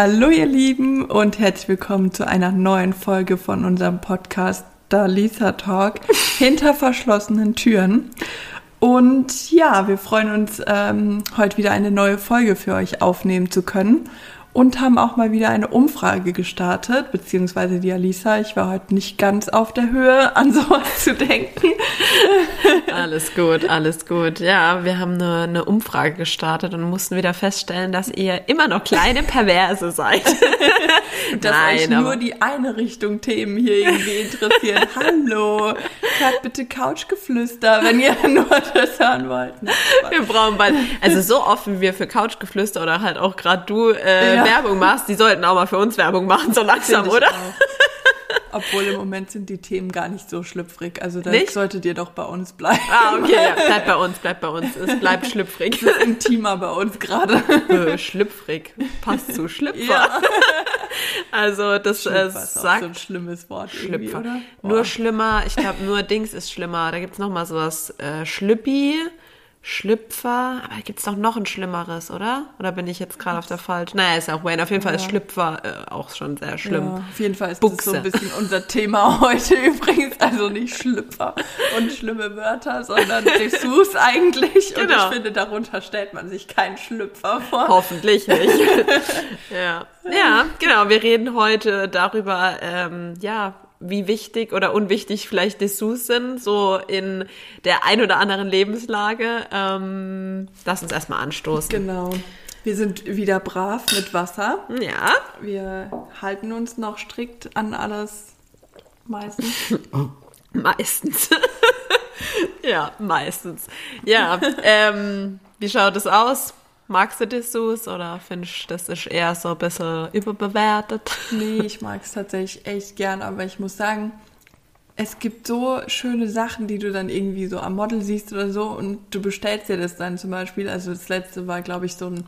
Hallo ihr Lieben und herzlich willkommen zu einer neuen Folge von unserem Podcast Dalisa Talk hinter verschlossenen Türen. Und ja, wir freuen uns, ähm, heute wieder eine neue Folge für euch aufnehmen zu können und haben auch mal wieder eine Umfrage gestartet, beziehungsweise die Alisa, ich war heute nicht ganz auf der Höhe, an sowas zu denken. Alles gut, alles gut. Ja, wir haben eine, eine Umfrage gestartet und mussten wieder feststellen, dass ihr immer noch kleine Perverse seid. dass Nein, euch nur die eine Richtung Themen hier irgendwie interessieren. Hallo, hört bitte Couchgeflüster, wenn ihr nur das hören wollt. Wir brauchen bald, also so offen wir für Couchgeflüster oder halt auch gerade du äh, ja. Werbung machst, die sollten auch mal für uns Werbung machen, so langsam, oder? Obwohl im Moment sind die Themen gar nicht so schlüpfrig. Also da solltet ihr doch bei uns bleiben. Ah, okay, ja, bleibt bei uns, bleibt bei uns. Es bleibt schlüpfrig. Es ist intimer bei uns gerade. Äh, schlüpfrig. Passt zu Schlüpfer. Ja. Also das äh, sagt... Ist auch so ein schlimmes Wort Schlüpfer. Oder? Nur schlimmer, ich glaube nur Dings ist schlimmer. Da gibt's noch mal sowas äh, Schlüppi. Schlüpfer, aber gibt es doch noch ein schlimmeres, oder? Oder bin ich jetzt gerade auf der falsch? Naja, ist auch Wayne. Auf jeden Fall ist Schlüpfer äh, auch schon sehr schlimm. Ja, auf jeden Fall ist Buchse. das so ein bisschen unser Thema heute übrigens. Also nicht Schlüpfer und schlimme Wörter, sondern Dessous eigentlich. Genau. Und ich finde, darunter stellt man sich keinen Schlüpfer vor. Hoffentlich nicht. ja. ja, genau. Wir reden heute darüber, ähm, ja, wie wichtig oder unwichtig vielleicht Dessous sind, so in der ein oder anderen Lebenslage. Ähm, lass uns erstmal anstoßen. Genau. Wir sind wieder brav mit Wasser. Ja. Wir halten uns noch strikt an alles meistens. meistens. ja, meistens. Ja, ähm, wie schaut es aus? Magst du Dessous oder findest du, das ist eher so ein bisschen überbewertet? Nee, ich mag es tatsächlich echt gern, aber ich muss sagen, es gibt so schöne Sachen, die du dann irgendwie so am Model siehst oder so und du bestellst dir das dann zum Beispiel. Also das letzte war, glaube ich, so ein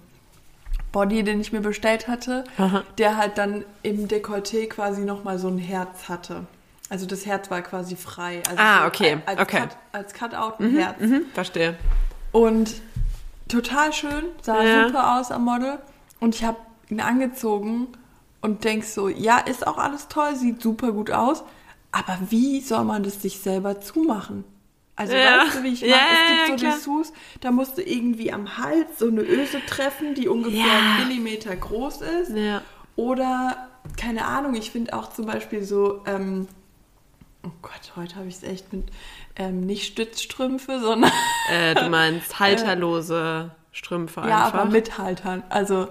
Body, den ich mir bestellt hatte, Aha. der halt dann im Dekolleté quasi nochmal so ein Herz hatte. Also das Herz war quasi frei. Also ah, okay. Als, okay. Cut, als Cutout ein mhm, Herz. Mhm, verstehe. Und total schön, sah ja. super aus am Model. Und ich habe ihn angezogen und denk so, ja, ist auch alles toll, sieht super gut aus. Aber wie soll man das sich selber zumachen? Also ja. weißt du, wie ich meine? Ja, es gibt so ja, Dessous, da musst du irgendwie am Hals so eine Öse treffen, die ungefähr einen Millimeter groß ist. Oder, keine Ahnung, ich finde auch zum Beispiel so, ähm, oh Gott, heute habe ich es echt mit ähm, nicht Stützstrümpfe, sondern. Äh, du meinst halterlose Strümpfe ja, einfach. Ja, aber mit Haltern. Also.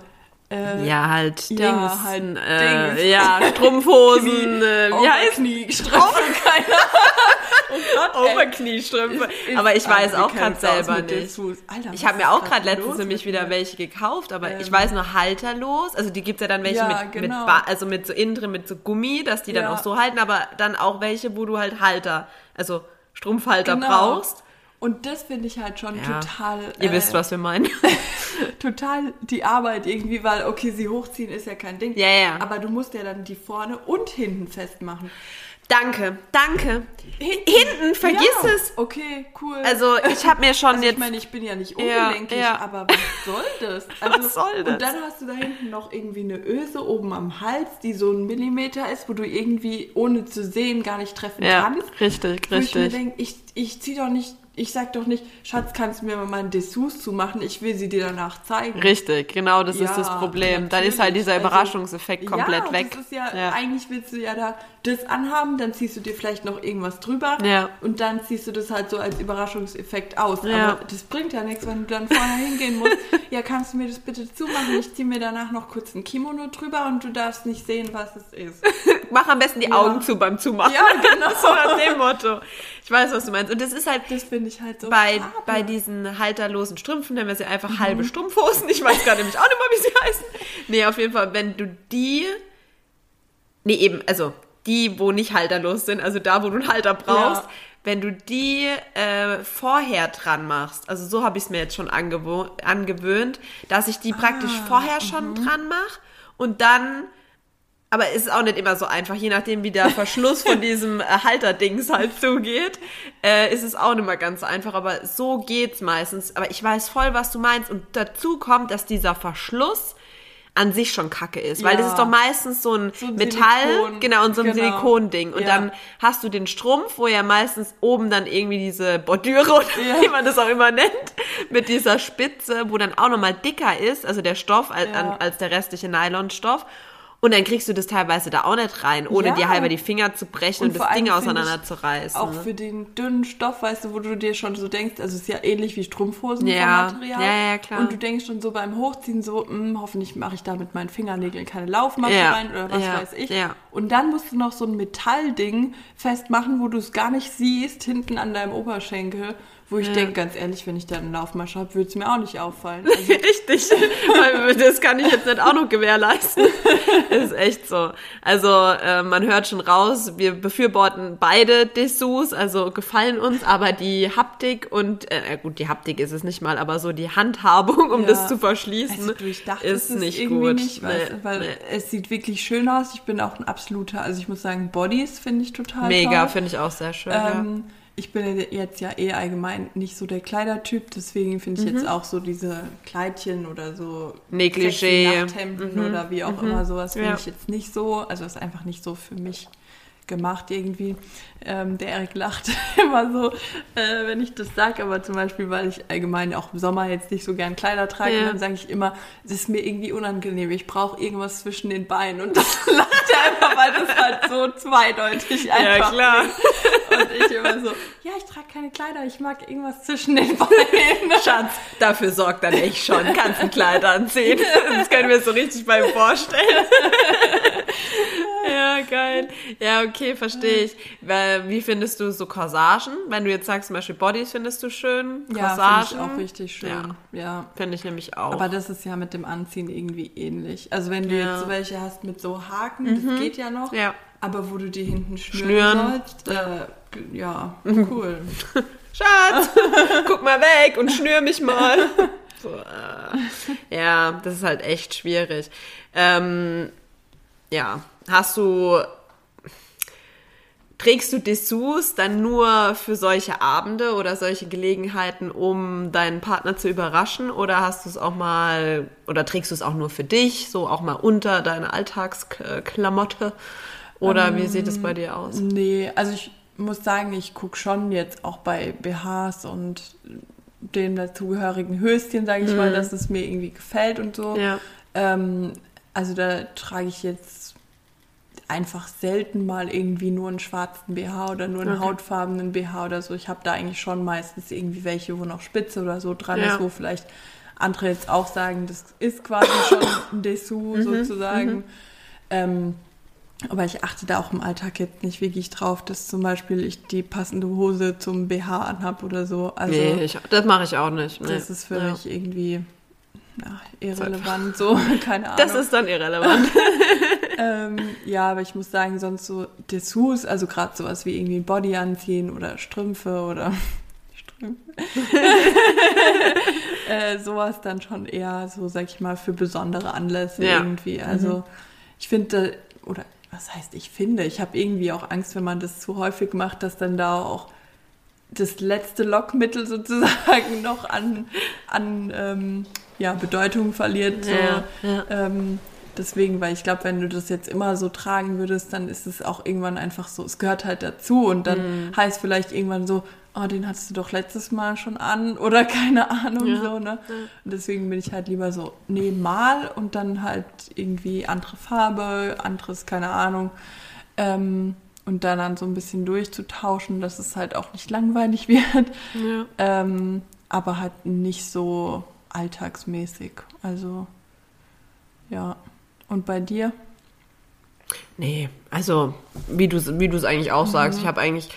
Äh, ja, halt Dings, ja, halt äh, Dings. ja, Strumpfhosen, Knie, äh, wie heißt Kniestrümpfe, keine Oh Gott, Oberkniestrümpfe. Aber ich weiß auch gerade selber nicht. Alter, ich habe mir auch gerade letztens nämlich wieder welche gekauft, aber ähm. ich weiß nur halterlos. Also die gibt's ja dann welche ja, mit, genau. mit also mit so innen drin mit so Gummi, dass die dann ja. auch so halten, aber dann auch welche, wo du halt Halter, also Strumpfhalter genau. brauchst. Und das finde ich halt schon ja. total. Ihr äh, wisst, was wir meinen. total die Arbeit irgendwie, weil, okay, sie hochziehen ist ja kein Ding. Ja, ja. Aber du musst ja dann die vorne und hinten festmachen. Danke, danke. Hinten, Hinten vergiss ja. es. Okay, cool. Also ich habe mir schon also jetzt. Ich meine, ich bin ja nicht ungelenkig, ja, ja. aber was soll das? Also, was soll das? Und dann hast du da hinten noch irgendwie eine Öse oben am Hals, die so ein Millimeter ist, wo du irgendwie ohne zu sehen gar nicht treffen ja, kannst. Richtig, wo richtig. Ich mir denke, ich, ich zieh doch nicht ich sag doch nicht, Schatz, kannst du mir mal meinen Dessous zumachen? Ich will sie dir danach zeigen. Richtig, genau, das ja, ist das Problem. Natürlich. Dann ist halt dieser also, Überraschungseffekt also, komplett ja, weg. Das ist ja, ja, eigentlich willst du ja da das anhaben, dann ziehst du dir vielleicht noch irgendwas drüber ja. und dann ziehst du das halt so als Überraschungseffekt aus. Ja. Aber das bringt ja nichts, wenn du dann vorher hingehen musst. ja, kannst du mir das bitte zumachen? Ich ziehe mir danach noch kurz ein Kimono drüber und du darfst nicht sehen, was es ist. Mach am besten die. Augen zu beim Zumachen. Ja, genau. so nach dem Motto. Ich weiß, was du meinst. Und das ist halt, das finde ich halt so bei, bei diesen halterlosen Strümpfen, nennen wir sie einfach mhm. halbe Strumpfhosen. Ich weiß gar nämlich auch nicht mal, wie sie heißen. Nee, auf jeden Fall, wenn du die, nee, eben, also die, wo nicht halterlos sind, also da, wo du einen Halter brauchst, ja. wenn du die äh, vorher dran machst, also so habe ich es mir jetzt schon angewöhnt, dass ich die ah, praktisch vorher schon -hmm. dran mache und dann aber es ist auch nicht immer so einfach, je nachdem, wie der Verschluss von diesem äh, Halterdings halt zugeht, äh, ist es auch nicht mehr ganz einfach. Aber so geht's meistens. Aber ich weiß voll, was du meinst. Und dazu kommt, dass dieser Verschluss an sich schon kacke ist. Weil das ist doch meistens so ein, so ein Metall, Silikon. genau, und so ein genau. Silikonding. Und ja. dann hast du den Strumpf, wo ja meistens oben dann irgendwie diese Bordüre oder ja. wie man das auch immer nennt, mit dieser Spitze, wo dann auch nochmal dicker ist, also der Stoff als, ja. als der restliche Nylonstoff. Und dann kriegst du das teilweise da auch nicht rein, ohne ja. dir halber die Finger zu brechen und, und das Ding auseinanderzureißen. Auch ne? für den dünnen Stoff, weißt du, wo du dir schon so denkst, also es ist ja ähnlich wie Strumpfhosen ja. vom Material. Ja, ja, klar. Und du denkst schon so beim Hochziehen so, hm, hoffentlich mache ich da mit meinen Fingernägeln keine Laufmatte ja. rein oder was weiß ich. Ja. Und dann musst du noch so ein Metallding festmachen, wo du es gar nicht siehst, hinten an deinem Oberschenkel. Wo ich ja. denke, ganz ehrlich, wenn ich da einen Laufmarsch habe, würde es mir auch nicht auffallen. Also Richtig, weil das kann ich jetzt nicht auch noch gewährleisten. Das ist echt so. Also äh, man hört schon raus, wir befürworten beide Dessous, also gefallen uns, aber die Haptik und, äh, gut, die Haptik ist es nicht mal, aber so die Handhabung, um ja. das zu verschließen, also durchdacht ist, ist nicht gut. Nicht, nee, weil nee. es sieht wirklich schön aus. Ich bin auch ein absoluter, also ich muss sagen, Bodies finde ich total Mega, finde ich auch sehr schön, ähm, ja ich bin jetzt ja eh allgemein nicht so der Kleidertyp, deswegen finde ich mhm. jetzt auch so diese Kleidchen oder so Negligé, Nachthemden mhm. oder wie auch mhm. immer sowas finde ja. ich jetzt nicht so. Also ist einfach nicht so für mich gemacht irgendwie. Ähm, der Erik lacht immer so, äh, wenn ich das sage, aber zum Beispiel, weil ich allgemein auch im Sommer jetzt nicht so gern Kleider trage, ja. dann sage ich immer, es ist mir irgendwie unangenehm, ich brauche irgendwas zwischen den Beinen und das lacht er immer, weil das halt so zweideutig einfach Ja, klar. Ist. Und ich immer so, ja, ich trage keine Kleider, ich mag irgendwas zwischen den Beinen. Schatz, dafür sorgt dann ich schon, kannst ein Kleid anziehen. Das können wir so richtig bei ihm vorstellen. ja, geil. Ja, okay, verstehe ich. Wie findest du so Corsagen? Wenn du jetzt sagst, zum Beispiel Bodies findest du schön, Corsagen. Ja, finde ich auch richtig schön. Ja, ja. finde ich nämlich auch. Aber das ist ja mit dem Anziehen irgendwie ähnlich. Also wenn du ja. jetzt so welche hast mit so Haken, mhm. das geht ja noch. Ja. Aber wo du die hinten schnüren, schnüren. sollst, äh, ja, cool. Schatz, guck mal weg und schnür mich mal. So, äh. Ja, das ist halt echt schwierig. Ähm, ja, hast du, trägst du Dessous dann nur für solche Abende oder solche Gelegenheiten, um deinen Partner zu überraschen? Oder hast du es auch mal, oder trägst du es auch nur für dich, so auch mal unter deine Alltagsklamotte? Oder ähm, wie sieht es bei dir aus? Nee, also ich muss sagen, ich gucke schon jetzt auch bei BHs und den dazugehörigen Höschen, sage ich mhm. mal, dass es mir irgendwie gefällt und so. Ja. Ähm, also da trage ich jetzt einfach selten mal irgendwie nur einen schwarzen BH oder nur einen okay. hautfarbenen BH oder so. Ich habe da eigentlich schon meistens irgendwie welche, wo noch Spitze oder so dran ja. ist, wo vielleicht andere jetzt auch sagen, das ist quasi schon ein Dessous mhm. sozusagen. Mhm. Ähm, aber ich achte da auch im Alltag jetzt nicht wirklich drauf, dass zum Beispiel ich die passende Hose zum BH anhab oder so. Also, nee, ich, das mache ich auch nicht. Nee. Das ist für ja. mich irgendwie ja, irrelevant, so, keine Ahnung. Das ist dann irrelevant. ähm, ja, aber ich muss sagen, sonst so Dessous, also gerade sowas wie irgendwie ein Body anziehen oder Strümpfe oder Strümpfe. äh, sowas dann schon eher so, sag ich mal, für besondere Anlässe ja. irgendwie. Also mhm. ich finde, oder was heißt ich finde, ich habe irgendwie auch Angst, wenn man das zu häufig macht, dass dann da auch das letzte Lockmittel sozusagen noch an, an ähm, ja, Bedeutung verliert. So. Ja, ja. Ähm, deswegen, weil ich glaube, wenn du das jetzt immer so tragen würdest, dann ist es auch irgendwann einfach so, es gehört halt dazu und dann mhm. heißt vielleicht irgendwann so, oh, den hattest du doch letztes Mal schon an oder keine Ahnung ja. so, ne? Und deswegen bin ich halt lieber so, nee, mal und dann halt irgendwie andere Farbe, anderes, keine Ahnung. Ähm, und dann, dann so ein bisschen durchzutauschen, dass es halt auch nicht langweilig wird. Ja. Ähm, aber halt nicht so alltagsmäßig. Also, ja. Und bei dir? Nee, also wie du wie du es eigentlich auch mhm. sagst, ich habe eigentlich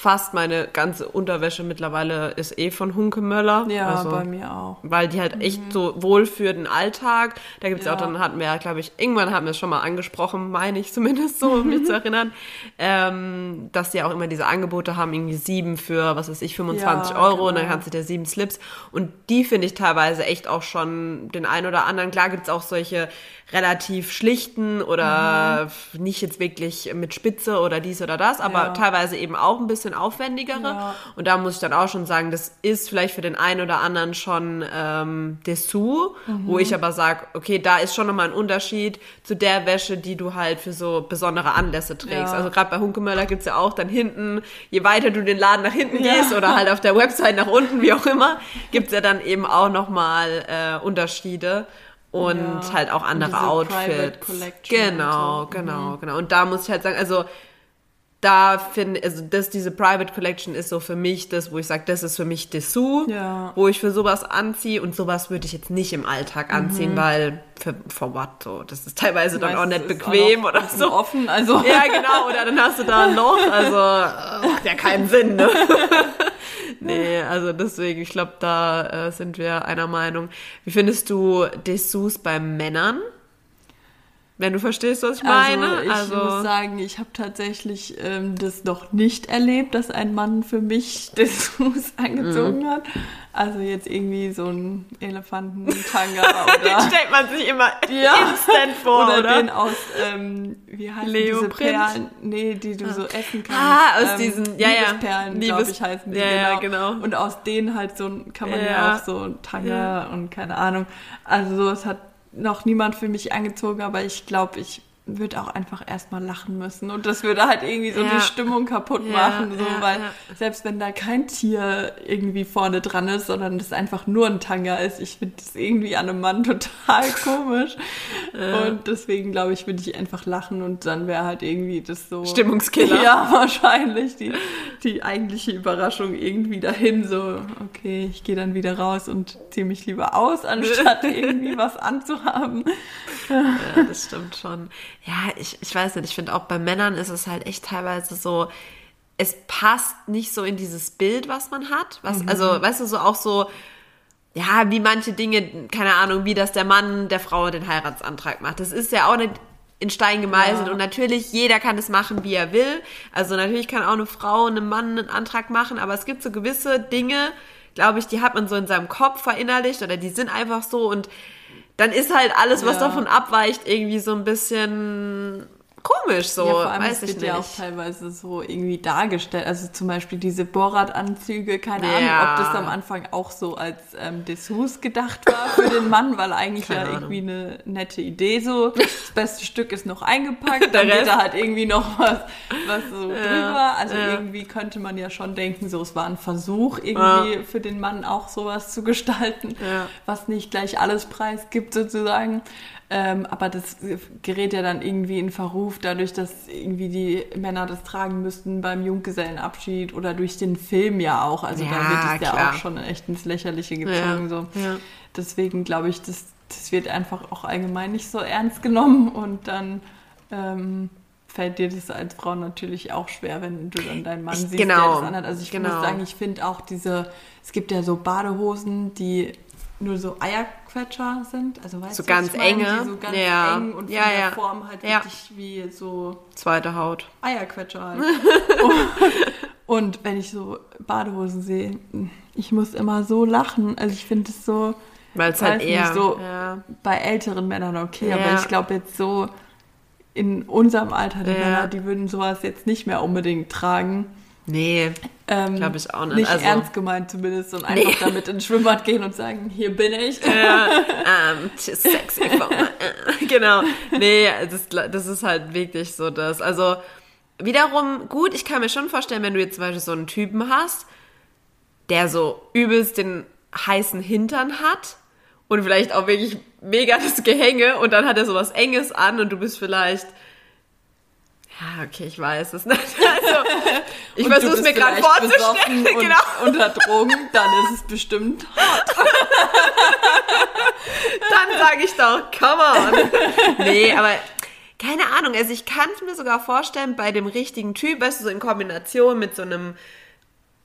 fast meine ganze Unterwäsche mittlerweile ist eh von Hunke Möller. Ja, also, bei mir auch. Weil die halt echt mhm. so wohl für den Alltag. Da gibt es ja. auch, dann hatten wir ja, glaube ich, irgendwann hatten wir es schon mal angesprochen, meine ich zumindest so, um mich zu erinnern, ähm, dass die auch immer diese Angebote haben, irgendwie sieben für, was weiß ich, 25 ja, Euro genau. und dann genau. kannst du dir sieben Slips. Und die finde ich teilweise echt auch schon den einen oder anderen. Klar gibt es auch solche relativ schlichten oder mhm. nicht jetzt wirklich mit Spitze oder dies oder das, aber ja. teilweise eben auch ein bisschen bisschen aufwendigere. Ja. Und da muss ich dann auch schon sagen, das ist vielleicht für den einen oder anderen schon ähm, Dessous, mhm. wo ich aber sage, okay, da ist schon nochmal ein Unterschied zu der Wäsche, die du halt für so besondere Anlässe trägst. Ja. Also gerade bei Hunkemöller gibt's ja auch dann hinten, je weiter du den Laden nach hinten ja. gehst oder halt auf der Website nach unten, wie auch immer, gibt's ja dann eben auch nochmal äh, Unterschiede und ja, halt auch andere Outfits. Genau, so. genau, mhm. genau. Und da muss ich halt sagen, also da finde also das diese Private Collection ist so für mich das, wo ich sage, das ist für mich Dessous, ja. wo ich für sowas anziehe und sowas würde ich jetzt nicht im Alltag anziehen, mhm. weil für for what so, das ist teilweise dann auch nicht bequem auch oder so offen, also ja genau, oder dann hast du da ein Loch, also macht ja keinen Sinn. Ne? nee, also deswegen, ich glaube, da äh, sind wir einer Meinung. Wie findest du Dessous bei Männern? Wenn du verstehst, was ich meine. Also ich also, muss sagen, ich habe tatsächlich ähm, das noch nicht erlebt, dass ein Mann für mich Dessous angezogen mhm. hat. Also jetzt irgendwie so ein Elefantentanga oder... den stellt man sich immer ja, instant vor, oder? oder? den aus, ähm, wie heißen Leo diese Perlen? Nee, die du ah. so essen kannst. Ah, aus ähm, diesen, ja, Liebesperlen, ja. glaube ich, heißen die. Ja, genau. ja, genau. Und aus denen halt so kann man ja, ja auch so ein Tanga und keine Ahnung. Also so, es hat noch niemand für mich angezogen, aber ich glaube, ich würde auch einfach erstmal lachen müssen. Und das würde halt irgendwie so ja. die Stimmung kaputt machen. Ja, so, ja, weil selbst wenn da kein Tier irgendwie vorne dran ist, sondern das einfach nur ein Tanga ist, ich finde das irgendwie an einem Mann total komisch. Und deswegen glaube ich, würde ich einfach lachen und dann wäre halt irgendwie das so. Stimmungskiller. Ja, wahrscheinlich. Die, die eigentliche Überraschung irgendwie dahin. So, okay, ich gehe dann wieder raus und ziehe mich lieber aus, anstatt irgendwie was anzuhaben. Ja, das stimmt schon ja, ich, ich weiß nicht, ich finde auch bei Männern ist es halt echt teilweise so, es passt nicht so in dieses Bild, was man hat. Was, mhm. Also, weißt du, so auch so, ja, wie manche Dinge, keine Ahnung, wie das der Mann der Frau den Heiratsantrag macht. Das ist ja auch nicht in Stein gemeißelt. Ja. Und natürlich, jeder kann das machen, wie er will. Also natürlich kann auch eine Frau einem Mann einen Antrag machen, aber es gibt so gewisse Dinge, glaube ich, die hat man so in seinem Kopf verinnerlicht oder die sind einfach so und dann ist halt alles, was ja. davon abweicht, irgendwie so ein bisschen komisch so. Ja, vor allem weiß es wird ja auch teilweise so irgendwie dargestellt. Also zum Beispiel diese Borat-Anzüge, keine ja. Ahnung, ob das am Anfang auch so als ähm, Dessous gedacht war für den Mann, weil eigentlich keine ja Ahnung. irgendwie eine nette Idee so. Das beste Stück ist noch eingepackt, dann geht da halt irgendwie noch was, was so ja. drüber. Also irgendwie könnte man ja schon denken, so es war ein Versuch, irgendwie für den Mann auch sowas zu gestalten, was nicht gleich alles preisgibt sozusagen. Ähm, aber das gerät ja dann irgendwie in Verruf, dadurch, dass irgendwie die Männer das tragen müssten beim Junggesellenabschied oder durch den Film ja auch. Also ja, da wird es ja auch schon echt ins Lächerliche gezogen. Ja, so. Ja. Deswegen glaube ich, das, das wird einfach auch allgemein nicht so ernst genommen und dann ähm, fällt dir das als Frau natürlich auch schwer, wenn du dann deinen Mann ich, siehst, genau, der das anhat. Also ich genau. muss sagen, ich finde auch diese, es gibt ja so Badehosen, die nur so Eierquetscher sind. Also weißt so du, ganz enge. so ganz ja. eng und von ja, der Form halt ja. wirklich wie so zweite Haut. Eierquetscher halt. und wenn ich so Badehosen sehe, ich muss immer so lachen. Also ich finde es so. Weil es halt eher nicht, so bei älteren Männern okay, aber ich glaube jetzt so in unserem Alter die Männer, die würden sowas jetzt nicht mehr unbedingt tragen. Nee, ähm, glaube ich auch nicht. Nicht also, ernst gemeint zumindest und einfach nee. damit ins Schwimmbad gehen und sagen, hier bin ich. Ja, ähm, too sexy my, Genau. Nee, das, das ist halt wirklich so das. Also wiederum gut, ich kann mir schon vorstellen, wenn du jetzt zum Beispiel so einen Typen hast, der so übelst den heißen Hintern hat und vielleicht auch wirklich mega das Gehänge und dann hat er so was Enges an und du bist vielleicht ja, okay, ich weiß es nicht. Also, ich versuche es mir gerade vorzustellen. Und genau. Unter Drogen, dann ist es bestimmt hart. dann sage ich doch, come on. Nee, aber keine Ahnung. Also ich kann es mir sogar vorstellen, bei dem richtigen Typ, weißt du, so in Kombination mit so einem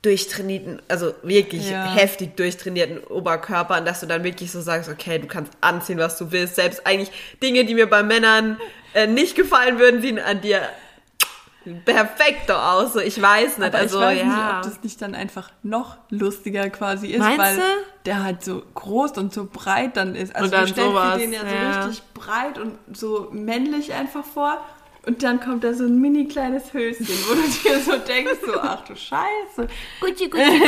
durchtrainierten, also wirklich ja. heftig durchtrainierten Oberkörper, und dass du dann wirklich so sagst, okay, du kannst anziehen, was du willst. Selbst eigentlich Dinge, die mir bei Männern äh, nicht gefallen würden, sehen an dir perfekt doch aus. So, ich weiß nicht. Aber also, ich weiß ja. nicht, ob das nicht dann einfach noch lustiger quasi ist, Meinst weil du? der halt so groß und so breit dann ist. Also und dann du stellst sowas, dir den ja, ja, so richtig breit und so männlich einfach vor. Und dann kommt da so ein mini kleines Höschen, wo du dir so denkst, so, ach du Scheiße. Gucci, Gucci,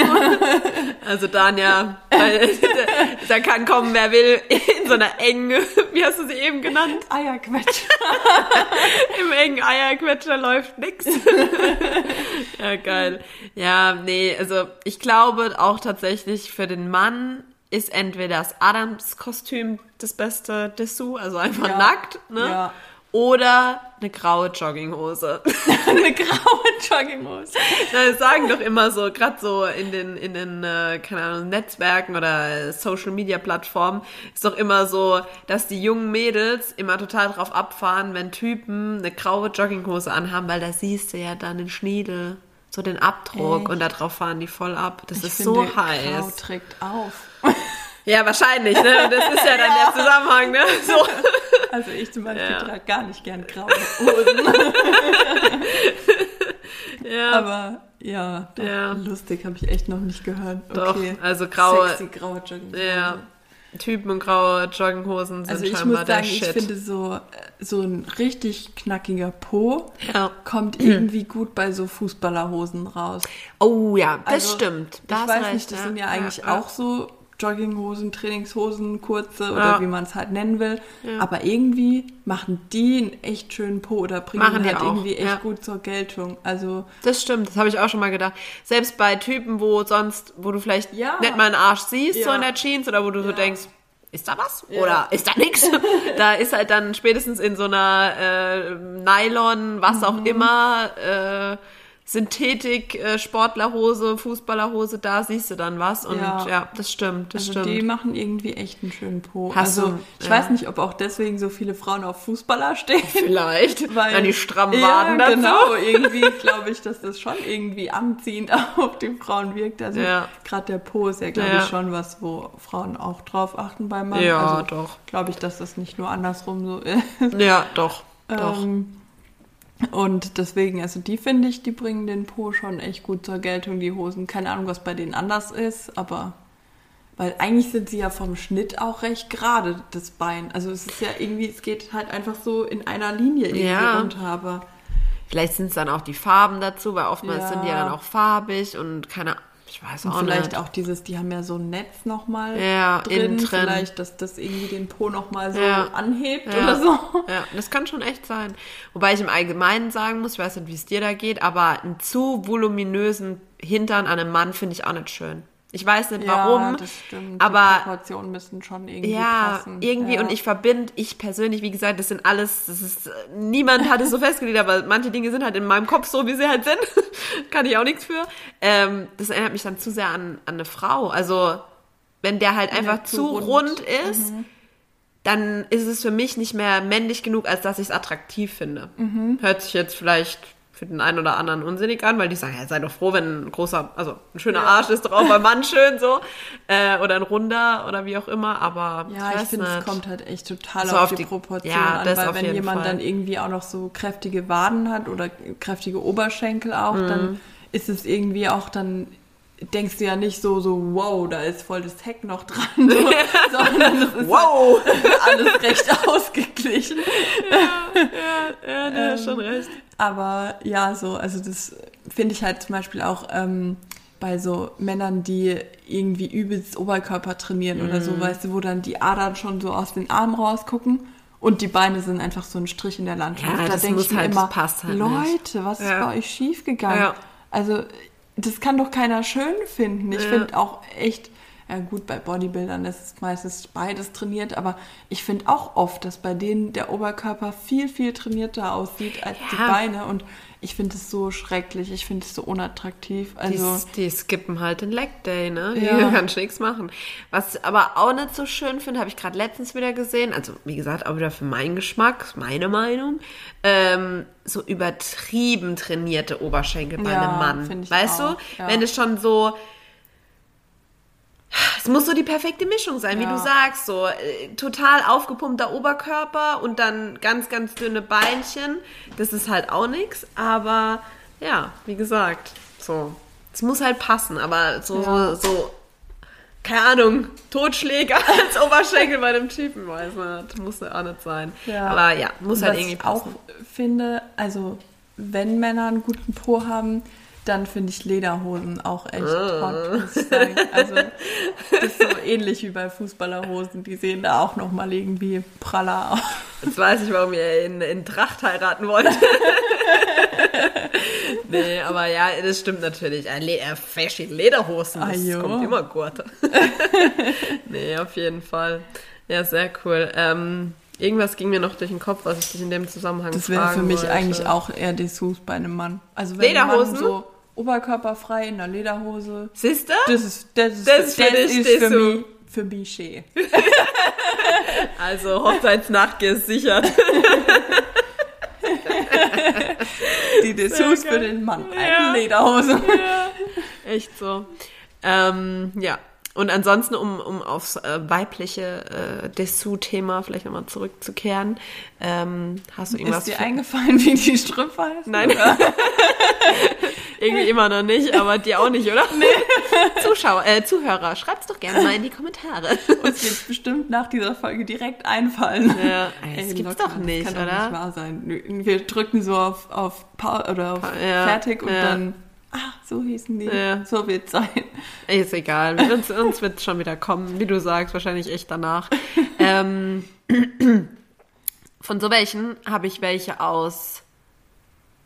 Also Danja, da kann kommen, wer will, in so einer engen, wie hast du sie eben genannt? Eierquetscher. Im engen Eierquetscher läuft nix. ja, geil. Ja, nee, also ich glaube auch tatsächlich für den Mann ist entweder das Adams-Kostüm das beste Dessous, also einfach ja. nackt, ne? Ja. Oder eine graue Jogginghose. eine graue Jogginghose. Das sagen doch immer so, gerade so in den, in den, äh, keine Ahnung, Netzwerken oder Social Media Plattformen, ist doch immer so, dass die jungen Mädels immer total drauf abfahren, wenn Typen eine graue Jogginghose anhaben, weil da siehst du ja dann den Schniedel, so den Abdruck Echt? und darauf fahren die voll ab. Das ich ist finde, so heiß. Grau trägt auf. Ja, wahrscheinlich, ne? Das ist ja dann ja. der Zusammenhang, ne? So. Also ich zum Beispiel ja. trage gar nicht gern graue Hosen. ja. Aber ja, doch, ja. lustig habe ich echt noch nicht gehört. Okay. Doch, also graue. Sexy graue Jogginghose. Ja. Typen und graue Jogginghosen sind also ich scheinbar muss sagen, der Shit. Ich finde so, so ein richtig knackiger Po ja. kommt irgendwie gut bei so Fußballerhosen raus. Oh ja, das also, stimmt. Da ich weiß nicht, das sind ja eigentlich ja. auch so Jogginghosen, Trainingshosen, kurze oder ja. wie man es halt nennen will. Ja. Aber irgendwie machen die einen echt schönen Po oder bringen machen halt irgendwie echt ja. gut zur Geltung. Also das stimmt, das habe ich auch schon mal gedacht. Selbst bei Typen, wo sonst, wo du vielleicht nicht mal einen Arsch siehst, so in der Jeans oder wo du so denkst, ist da was? Oder ist da nichts? da ist halt dann spätestens in so einer äh, Nylon, was auch mhm. immer, äh, Synthetik-Sportlerhose, äh, Fußballerhose, da siehst du dann was. Und ja, ja das stimmt, das also stimmt. Die machen irgendwie echt einen schönen Po. Hast also, du, ich ja. weiß nicht, ob auch deswegen so viele Frauen auf Fußballer stehen. Vielleicht. Weil, Dann die strammen Waden ja, genau, irgendwie glaube ich, dass das schon irgendwie anziehend auf die Frauen wirkt. Also ja. gerade der Po ist ja, glaube ich, schon was, wo Frauen auch drauf achten beim Mann. Ja, also, doch. Glaube ich, dass das nicht nur andersrum so ist. Ja, doch. Doch. Und deswegen, also die finde ich, die bringen den Po schon echt gut zur Geltung, die Hosen. Keine Ahnung, was bei denen anders ist, aber weil eigentlich sind sie ja vom Schnitt auch recht gerade, das Bein. Also es ist ja irgendwie, es geht halt einfach so in einer Linie irgendwie ja. runter, aber. Vielleicht sind es dann auch die Farben dazu, weil oftmals ja. sind die ja dann auch farbig und keine Ahnung. Ich weiß auch und vielleicht nicht. auch dieses, die haben ja so ein Netz nochmal ja, drin. drin. Vielleicht, dass das irgendwie den Po nochmal so ja. anhebt ja. oder so. Ja, das kann schon echt sein. Wobei ich im Allgemeinen sagen muss, ich weiß nicht, wie es dir da geht, aber einen zu voluminösen Hintern an einem Mann finde ich auch nicht schön. Ich weiß nicht warum. Ja, das stimmt. Aber die Proportionen müssen schon irgendwie ja, passen. Irgendwie ja. und ich verbinde, ich persönlich, wie gesagt, das sind alles, das ist, niemand hat es so festgelegt, aber manche Dinge sind halt in meinem Kopf so, wie sie halt sind. Kann ich auch nichts für. Ähm, das erinnert mich dann zu sehr an, an eine Frau. Also, wenn der halt einfach zu rund, rund ist, mhm. dann ist es für mich nicht mehr männlich genug, als dass ich es attraktiv finde. Mhm. Hört sich jetzt vielleicht für den einen oder anderen unsinnig an, weil die sagen, ja, sei doch froh, wenn ein großer, also ein schöner ja. Arsch ist auch beim Mann schön so. Äh, oder ein runder oder wie auch immer, aber. Ja, ich, ich finde, es kommt halt echt total so auf, auf, die, Proportion ja, an, weil wenn jemand Fall. dann irgendwie auch noch so kräftige Waden hat oder kräftige Oberschenkel auch, mhm. dann ist es irgendwie auch dann denkst du ja nicht so, so, wow, da ist voll das Heck noch dran, so, sondern es ist wow. Halt alles recht ausgeglichen. Ja, ja, ja du ähm, hast schon recht. Aber ja, so, also das finde ich halt zum Beispiel auch ähm, bei so Männern, die irgendwie übelst Oberkörper trainieren mhm. oder so, mhm. weißt du, wo dann die Adern schon so aus den Armen rausgucken und die Beine sind einfach so ein Strich in der Landschaft. Ja, da denke ich mir halt, immer, halt Leute, nicht. was ist bei euch schiefgegangen? Ja. Also das kann doch keiner schön finden. Ich ja. finde auch echt, ja gut, bei Bodybuildern ist meistens beides trainiert, aber ich finde auch oft, dass bei denen der Oberkörper viel, viel trainierter aussieht als ja. die Beine und ich finde es so schrecklich, ich finde es so unattraktiv. Also die, die, skippen halt den Leg Day, ne? Die ja. kannst nichts machen. Was ich aber auch nicht so schön finde, habe ich gerade letztens wieder gesehen. Also wie gesagt, auch wieder für meinen Geschmack, meine Meinung. Ähm, so übertrieben trainierte Oberschenkel bei ja, einem Mann. Weißt auch. du? Ja. Wenn es schon so es muss so die perfekte Mischung sein, ja. wie du sagst, so äh, total aufgepumpter Oberkörper und dann ganz, ganz dünne Beinchen. Das ist halt auch nichts, aber ja, wie gesagt, so. Es muss halt passen, aber so, ja. so, so keine Ahnung, Totschläger als Oberschenkel bei einem Typen, weiß man. Das muss ja auch nicht sein. Ja. Aber ja, muss Und halt was irgendwie ich auch passen. finde, also wenn Männer einen guten Po haben, dann finde ich Lederhosen auch echt Ah. hot, muss ich sagen. Also das ist so ähnlich wie bei Fußballerhosen, die sehen da auch nochmal irgendwie praller aus. Jetzt weiß ich, warum ihr in, in Tracht heiraten wollt. nee, aber ja, das stimmt natürlich. Ein Le äh, Faschi Lederhosen, das Ah, kommt immer gut. nee, auf jeden Fall. Ja, sehr cool. Ähm, irgendwas ging mir noch durch den Kopf, was ich dich in dem Zusammenhang Das wäre für mich wollte. eigentlich auch eher Dessous bei einem Mann. Also wenn Lederhosen? Mann so oberkörperfrei in einer Lederhose. Siehst du? Das ist, das ist, Das ist für dich für Dessous. mich, für mich schön. Also Hochzeitsnacht gesichert. Die Dessous für den Mann. Ja. Eine Lederhose. Echt so. Ähm, ja. Und ansonsten, um, um aufs äh, weibliche äh, Dessous-Thema vielleicht nochmal zurückzukehren, ähm, hast du irgendwas Ist dir eingefallen, wie die Strümpfe heißen? Nein. Irgendwie immer noch nicht, aber dir auch nicht, oder? Nee. Zuschauer, äh, Zuhörer, schreibt's doch gerne mal in die Kommentare. Uns wird bestimmt nach dieser Folge direkt einfallen. Ja, das gibt's locker, doch nicht, das kann oder? doch nicht wahr sein. Wir drücken so auf, auf Pa- oder auf Ja, Fertig und ja. dann, ah, so hießen die. Ja. So wird's sein. Ist egal, uns, uns wird schon wieder kommen, wie du sagst, wahrscheinlich echt danach. ähm, von so welchen habe ich welche aus,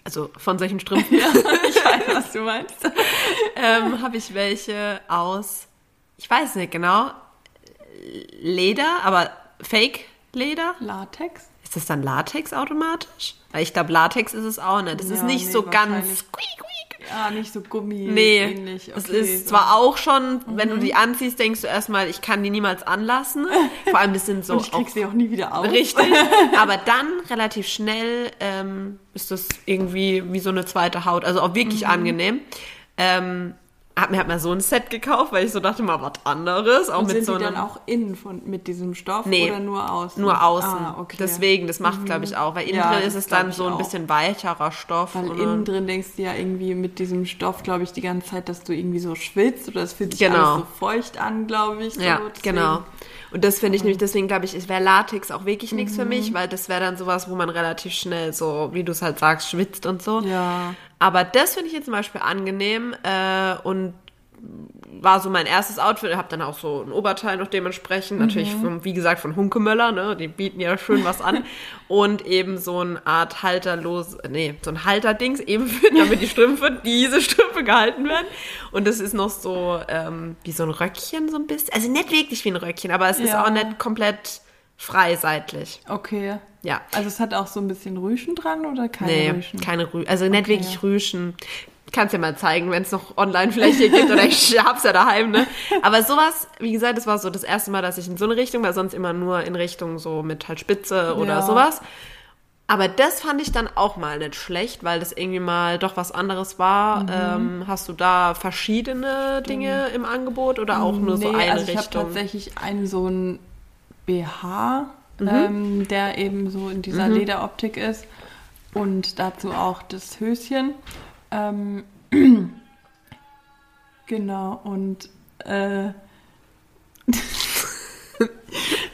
also von solchen Strümpfen, ich weiß, was du meinst. ähm, habe ich welche aus, ich weiß nicht genau, Leder, aber Fake-Leder. Latex? Ist das dann Latex automatisch? Weil ich glaube, Latex ist es auch nicht. Das ist Ja, nicht nee, so ganz squeak, squeak. Ja, nicht so Gummi Nee, ähnlich. es Okay, ist so. Mhm. zwar auch schon, wenn du die anziehst, denkst du erstmal, ich kann die niemals anlassen. Vor allem, das sind so Und ich krieg auch sie auch nie wieder auf. richtig. Aber dann relativ schnell ähm, ist das irgendwie wie so eine zweite Haut. Also auch wirklich Mhm. angenehm. Ähm, hab mir halt mal so ein Set gekauft, weil ich so dachte mal was anderes. Auch Und mit sind so die dann auch innen von, mit diesem Stoff Nee, oder nur außen? nur außen. Ah, okay. Mhm. Deswegen, das macht glaube ich auch, weil innen Ja, drin ist es dann so ein auch. bisschen weicherer Stoff. Weil innen drin denkst du ja irgendwie mit diesem Stoff, glaube ich, die ganze Zeit, dass du irgendwie so schwitzt oder es fühlt sich Genau. alles so feucht an, glaube ich. So. Ja, Deswegen- genau. Und das finde ich nämlich, deswegen glaube ich, es wäre Latex auch wirklich nichts Mhm. für mich, weil das wäre dann sowas, wo man relativ schnell so, wie du es halt sagst, schwitzt und so. Ja. Aber das finde ich jetzt zum Beispiel angenehm äh, und war so mein erstes Outfit. Hab dann auch so ein Oberteil noch dementsprechend. Natürlich, Mhm. vom, wie gesagt, von Hunkemöller, ne? Die bieten ja schön was an. und eben so eine Art halterlos, nee, so ein Halterdings, eben für, damit die Strümpfe, diese Strümpfe gehalten werden. Und das ist noch so ähm, wie so ein Röckchen so ein bisschen. Also nicht wirklich wie ein Röckchen, aber es ist Ja. auch nicht komplett frei seitlich. Okay. Ja. Also es hat auch so ein bisschen Rüschen dran oder keine Nee, Rüschen? keine Rüschen. Also nicht Okay. wirklich Rüschen. Kannst ja mal zeigen, wenn es noch online vielleicht hier gibt oder ich hab's ja daheim, ne? Aber sowas, wie gesagt, das war so das erste Mal, dass ich in so eine Richtung war, sonst immer nur in Richtung so mit halt Spitze oder Ja. sowas. Aber das fand ich dann auch mal nicht schlecht, weil das irgendwie mal doch was anderes war. Mhm. Ähm, hast du da verschiedene Dinge im Angebot oder auch nur so nee, eine also ich habe Richtung? tatsächlich einen so einen BH, Mhm. ähm, der eben so in dieser Lederoptik ist und dazu auch das Höschen. Ähm, genau, und äh,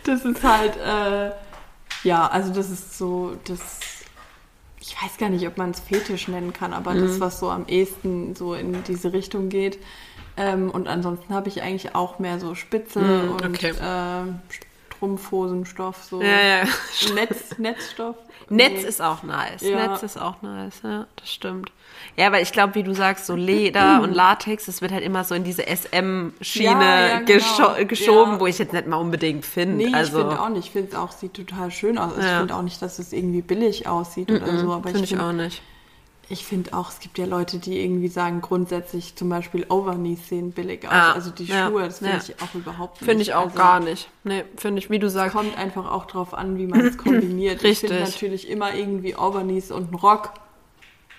das ist halt, äh, ja, also das ist so, das, ich weiß gar nicht, ob man es Fetisch nennen kann, aber Mhm. das, was so am ehesten so in diese Richtung geht. Ähm, und ansonsten habe ich eigentlich auch mehr so Spitze Mhm, und okay. ähm, Strumpfhosenstoff, so ja, ja. Netz, Netzstoff. Netz Nee. ist auch nice. Ja. Netz ist auch nice, ja, das stimmt. Ja, weil ich glaube, wie du sagst, so Leder und Latex, das wird halt immer so in diese SM-Schiene genau. gescho geschoben, wo ich jetzt nicht mal unbedingt finde. Nee, also, ich finde auch nicht. Ich finde es auch, sieht total schön aus. Also Ich finde auch nicht, dass es irgendwie billig aussieht oder so. Aber finde ich find- auch nicht. Ich finde auch, es gibt ja Leute, die irgendwie sagen, grundsätzlich zum Beispiel Overknees sehen billig aus. Ah, also die ja, Schuhe, das finde ja. ich auch überhaupt nicht. Finde ich auch also, gar nicht. Nee, finde ich, wie du sagst. Kommt einfach auch drauf an, wie man es kombiniert. Ich finde Richtig. natürlich immer irgendwie Overknees und einen Rock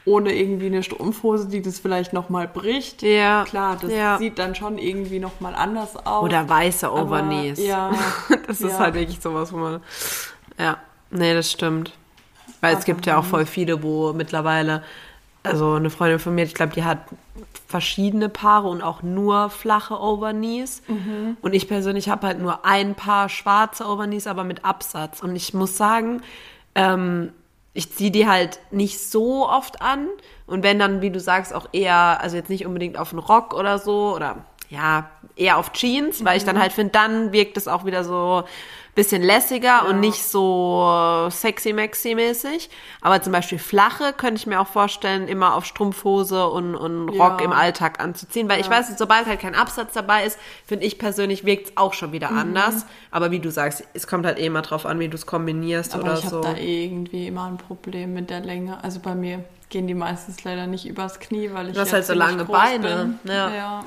ohne irgendwie eine Strumpfhose, die das vielleicht nochmal bricht. Ja, Klar, das ja. sieht dann schon irgendwie nochmal anders aus. Oder weiße Overknees. Ja. Das ist ja. halt wirklich sowas, wo man. Ja, nee, das stimmt. Weil es gibt ja auch voll viele, wo mittlerweile also eine Freundin von mir, ich glaube, die hat verschiedene Paare und auch nur flache Overknees. Mhm. Und ich persönlich habe halt nur ein Paar schwarze Overknees, aber mit Absatz. Und ich muss sagen, ähm, ich ziehe die halt nicht so oft an. Und wenn dann, wie du sagst, auch eher, also jetzt nicht unbedingt auf einen Rock oder so, oder ja, eher auf Jeans, weil ich dann mhm. halt finde, dann wirkt es auch wieder so bisschen lässiger ja. und nicht so sexy maxi mäßig. Aber zum Beispiel flache könnte ich mir auch vorstellen, immer auf Strumpfhose und, und Rock ja. im Alltag anzuziehen. Weil ja. ich weiß, sobald halt kein Absatz dabei ist, finde ich persönlich, wirkt es auch schon wieder mhm. anders. Aber wie du sagst, es kommt halt eh immer drauf an, wie du es kombinierst Aber oder ich so. Ich habe da irgendwie immer ein Problem mit der Länge. Also bei mir gehen die meistens leider nicht übers Knie, weil ich. Du hast halt so lange Beine. Bin. Ja.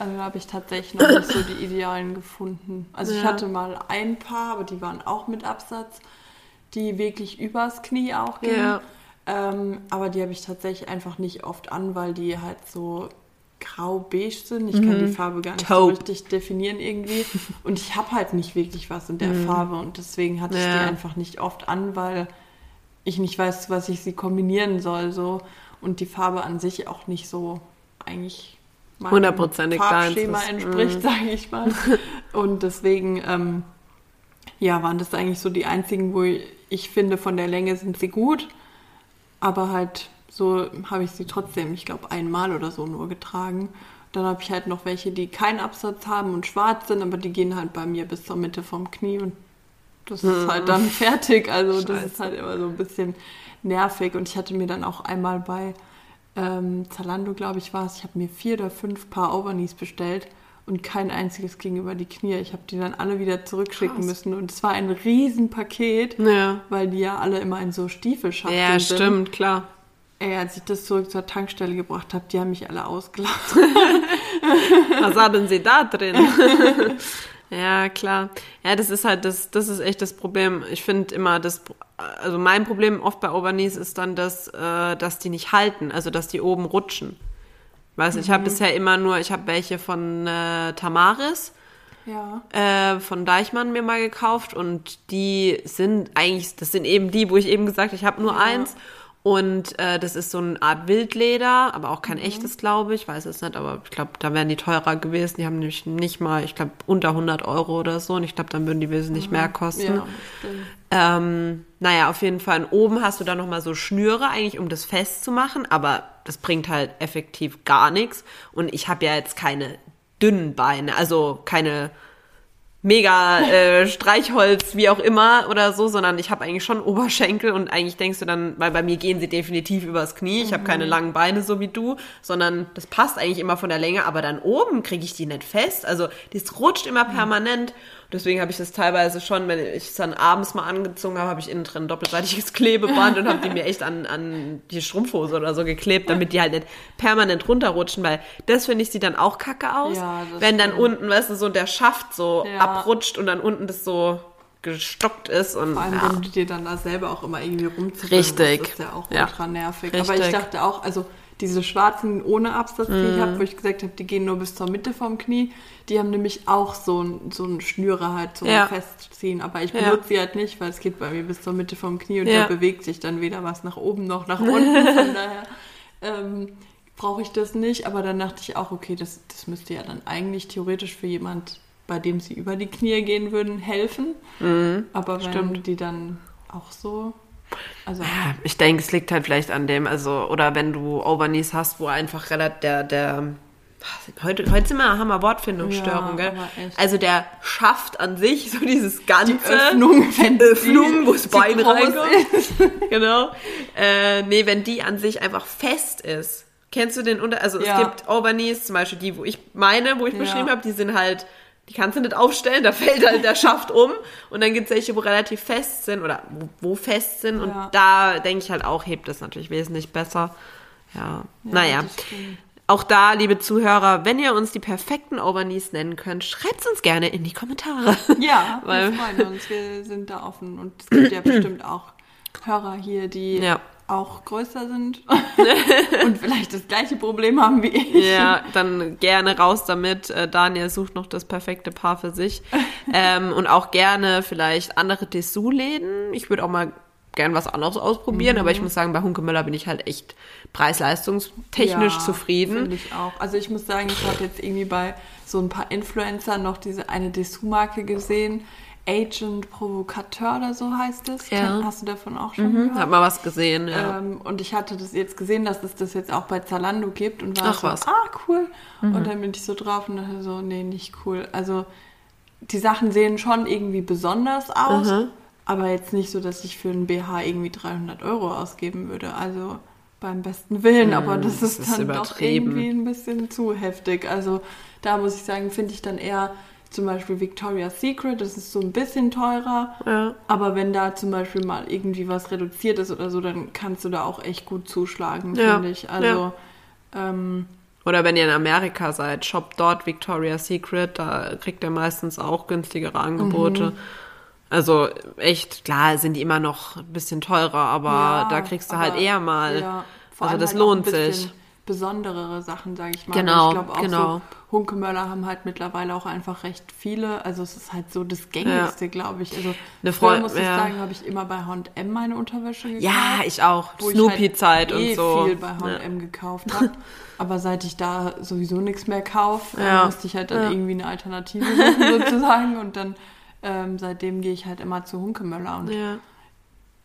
Ja. Also da habe ich tatsächlich noch nicht so die Idealen gefunden. Also ja. ich hatte mal ein paar, aber die waren auch mit Absatz, die wirklich übers Knie auch gingen. Ja. Ähm, aber die habe ich tatsächlich einfach nicht oft an, weil die halt so grau-beige sind. Ich mhm. kann die mhm. Farbe gar nicht Taupe. so richtig definieren irgendwie. Und ich habe halt nicht wirklich was in der mhm. Farbe und deswegen hatte ich die einfach nicht oft an, weil ich nicht weiß, was ich sie kombinieren soll. So. Und die Farbe an sich auch nicht so eigentlich hundertprozentig Farbschema entspricht, mm. sage ich mal. Und deswegen, ähm, ja, waren das eigentlich so die einzigen, wo ich, ich finde, von der Länge sind sie gut, aber halt so habe ich sie trotzdem, ich glaube, einmal oder so nur getragen. Dann habe ich halt noch welche, die keinen Absatz haben und schwarz sind, aber die gehen halt bei mir bis zur Mitte vom Knie und das ist halt dann fertig. Also Scheiße. das ist halt immer so ein bisschen nervig. Und ich hatte mir dann auch einmal bei ähm, Zalando, glaube ich, war es. Ich habe mir vier oder fünf Paar Overknees bestellt und kein einziges ging über die Knie. Ich habe die dann alle wieder zurückschicken Krass. müssen und es war ein Riesenpaket, ja. weil die ja alle immer in so Stiefelschachteln sind. Ja, stimmt, klar. Ey, als ich das zurück zur Tankstelle gebracht habe, die haben mich alle ausgelacht. Was haben sie da drin? Ja, klar. Ja, das ist halt das, das ist echt das Problem. Ich finde immer, das, also mein Problem oft bei Overknees ist dann, dass, äh, dass die nicht halten, also dass die oben rutschen. Weißt mhm. ich habe bisher immer nur, ich habe welche von äh, Tamaris. Ja. Äh, von Deichmann mir mal gekauft und die sind eigentlich, das sind eben die, wo ich eben gesagt, ich habe nur ja. eins und äh, das ist so eine Art Wildleder, aber auch kein mhm. echtes, glaube ich. Weiß es nicht, aber ich glaube, da wären die teurer gewesen. Die haben nämlich nicht mal, ich glaube, unter 100 Euro oder so. Und ich glaube, dann würden die wesentlich mhm. mehr kosten. Ja, ähm, naja, auf jeden Fall. Und oben hast du dann nochmal so Schnüre, eigentlich um das festzumachen. Aber das bringt halt effektiv gar nichts. Und ich habe ja jetzt keine dünnen Beine, also keine mega äh, Streichholz, wie auch immer oder so, sondern ich habe eigentlich schon Oberschenkel und eigentlich denkst du dann, weil bei mir gehen sie definitiv übers Knie, ich habe keine mhm. langen Beine so wie du, sondern das passt eigentlich immer von der Länge, aber dann oben kriege ich die nicht fest, also das rutscht immer mhm. Deswegen habe ich das teilweise schon, wenn ich es dann abends mal angezogen habe, habe ich innen drin ein doppelseitiges Klebeband und habe die mir echt an, an die Strumpfhose oder so geklebt, damit die halt nicht permanent runterrutschen, weil das finde ich sieht dann auch kacke aus. Ja, wenn dann stimmt. unten, weißt du, so der Schaft so ja. abrutscht und dann unten das so gestockt ist und vor allem ja. du dir dann da selber auch immer irgendwie rumziehst. Richtig. Das ist ja auch ultra nervig. Richtig. Aber ich dachte auch, also diese schwarzen ohne Absatz, die mhm. ich habe, wo ich gesagt habe, die gehen nur bis zur Mitte vom Knie, die haben nämlich auch so ein, so ein Schnüre halt zum ja. Festziehen. Aber ich benutze ja. sie halt nicht, weil es geht bei mir bis zur Mitte vom Knie und ja. da bewegt sich dann weder was nach oben noch nach unten. Von daher ähm, brauche ich das nicht. Aber dann dachte ich auch, okay, das, das müsste ja dann eigentlich theoretisch für jemand, bei dem sie über die Knie gehen würden, helfen. Mhm. Aber wenn Stimmt. die dann auch so also ich denke, es liegt halt vielleicht an dem, also, oder wenn du Overknees hast, wo einfach relativ der, der, heute, heute sind wir, haben wir Wortfindungsstörungen, ja, gell? Also der schafft an sich so dieses ganze die Öffnung, wenn Öffnung, wo das Bein reinkommt. genau. Äh, nee, wenn die an sich einfach fest ist. Kennst du den Unter, also ja. es gibt Overknees, zum Beispiel die, wo ich meine, wo ich ja. beschrieben habe, die sind halt die kannst du nicht aufstellen, da fällt halt der Schaft um. Und dann gibt es welche, wo relativ fest sind oder wo, wo fest sind. Und da denke ich halt auch, hebt das natürlich wesentlich besser. Ja, ja naja. Auch da, liebe Zuhörer, wenn ihr uns die perfekten Overknees nennen könnt, schreibt uns gerne in die Kommentare. Ja, Weil, wir freuen uns. Wir sind da offen. Und es gibt ja bestimmt auch Hörer hier, die ja auch größer sind und vielleicht das gleiche Problem haben wie ich. Ja, dann gerne raus damit. Äh, Daniel sucht noch das perfekte Paar für sich. ähm, und auch gerne vielleicht andere Dessous-Läden. Ich würde auch mal gern was anderes ausprobieren, mhm. aber ich muss sagen, bei Hunkemöller bin ich halt echt preis-leistungstechnisch ja, zufrieden. Finde ich auch. Also ich muss sagen, ich habe jetzt irgendwie bei so ein paar Influencern noch diese eine Dessous-Marke gesehen. Agent Provocateur oder so heißt es. Ja. Hast du davon auch schon mhm, gehört? Hab mal was gesehen, ja. Ähm, und ich hatte das jetzt gesehen, dass es das jetzt auch bei Zalando gibt und war Ach, so, was. ah, cool. Mhm. Und dann bin ich so drauf und dachte so, nee, nicht cool. Also die Sachen sehen schon irgendwie besonders aus, mhm. aber jetzt nicht so, dass ich für einen BH irgendwie 300 Euro ausgeben würde. Also beim besten Willen, aber mhm, das ist, das ist dann doch irgendwie ein bisschen zu heftig. Also da muss ich sagen, finde ich dann eher zum Beispiel Victoria's Secret, das ist so ein bisschen teurer. Ja. Aber wenn da zum Beispiel mal irgendwie was reduziert ist oder so, dann kannst du da auch echt gut zuschlagen, ja. finde ich. Also ja. ähm, oder wenn ihr in Amerika seid, shop dort Victoria's Secret, da kriegt ihr meistens auch günstigere Angebote. Mhm. Also echt, klar sind die immer noch ein bisschen teurer, aber da kriegst du halt eher mal. Also das halt lohnt sich. Besonderere Sachen, sage ich mal. Genau, ich glaube auch genau. so Hunkemöller haben halt mittlerweile auch einfach recht viele. Also es ist halt so das Gängigste, ja. glaube ich. Also Eine Freundin, muss ich ja. sagen, habe ich immer bei H&M meine Unterwäsche gekauft. Ja, ich auch. Snoopy-Zeit halt eh und so. viel bei H&M ja. gekauft habe. Aber seit ich da sowieso nichts mehr kaufe, ja. musste ich halt dann irgendwie eine Alternative suchen sozusagen. Und dann ähm, seitdem gehe ich halt immer zu Hunkemöller und ja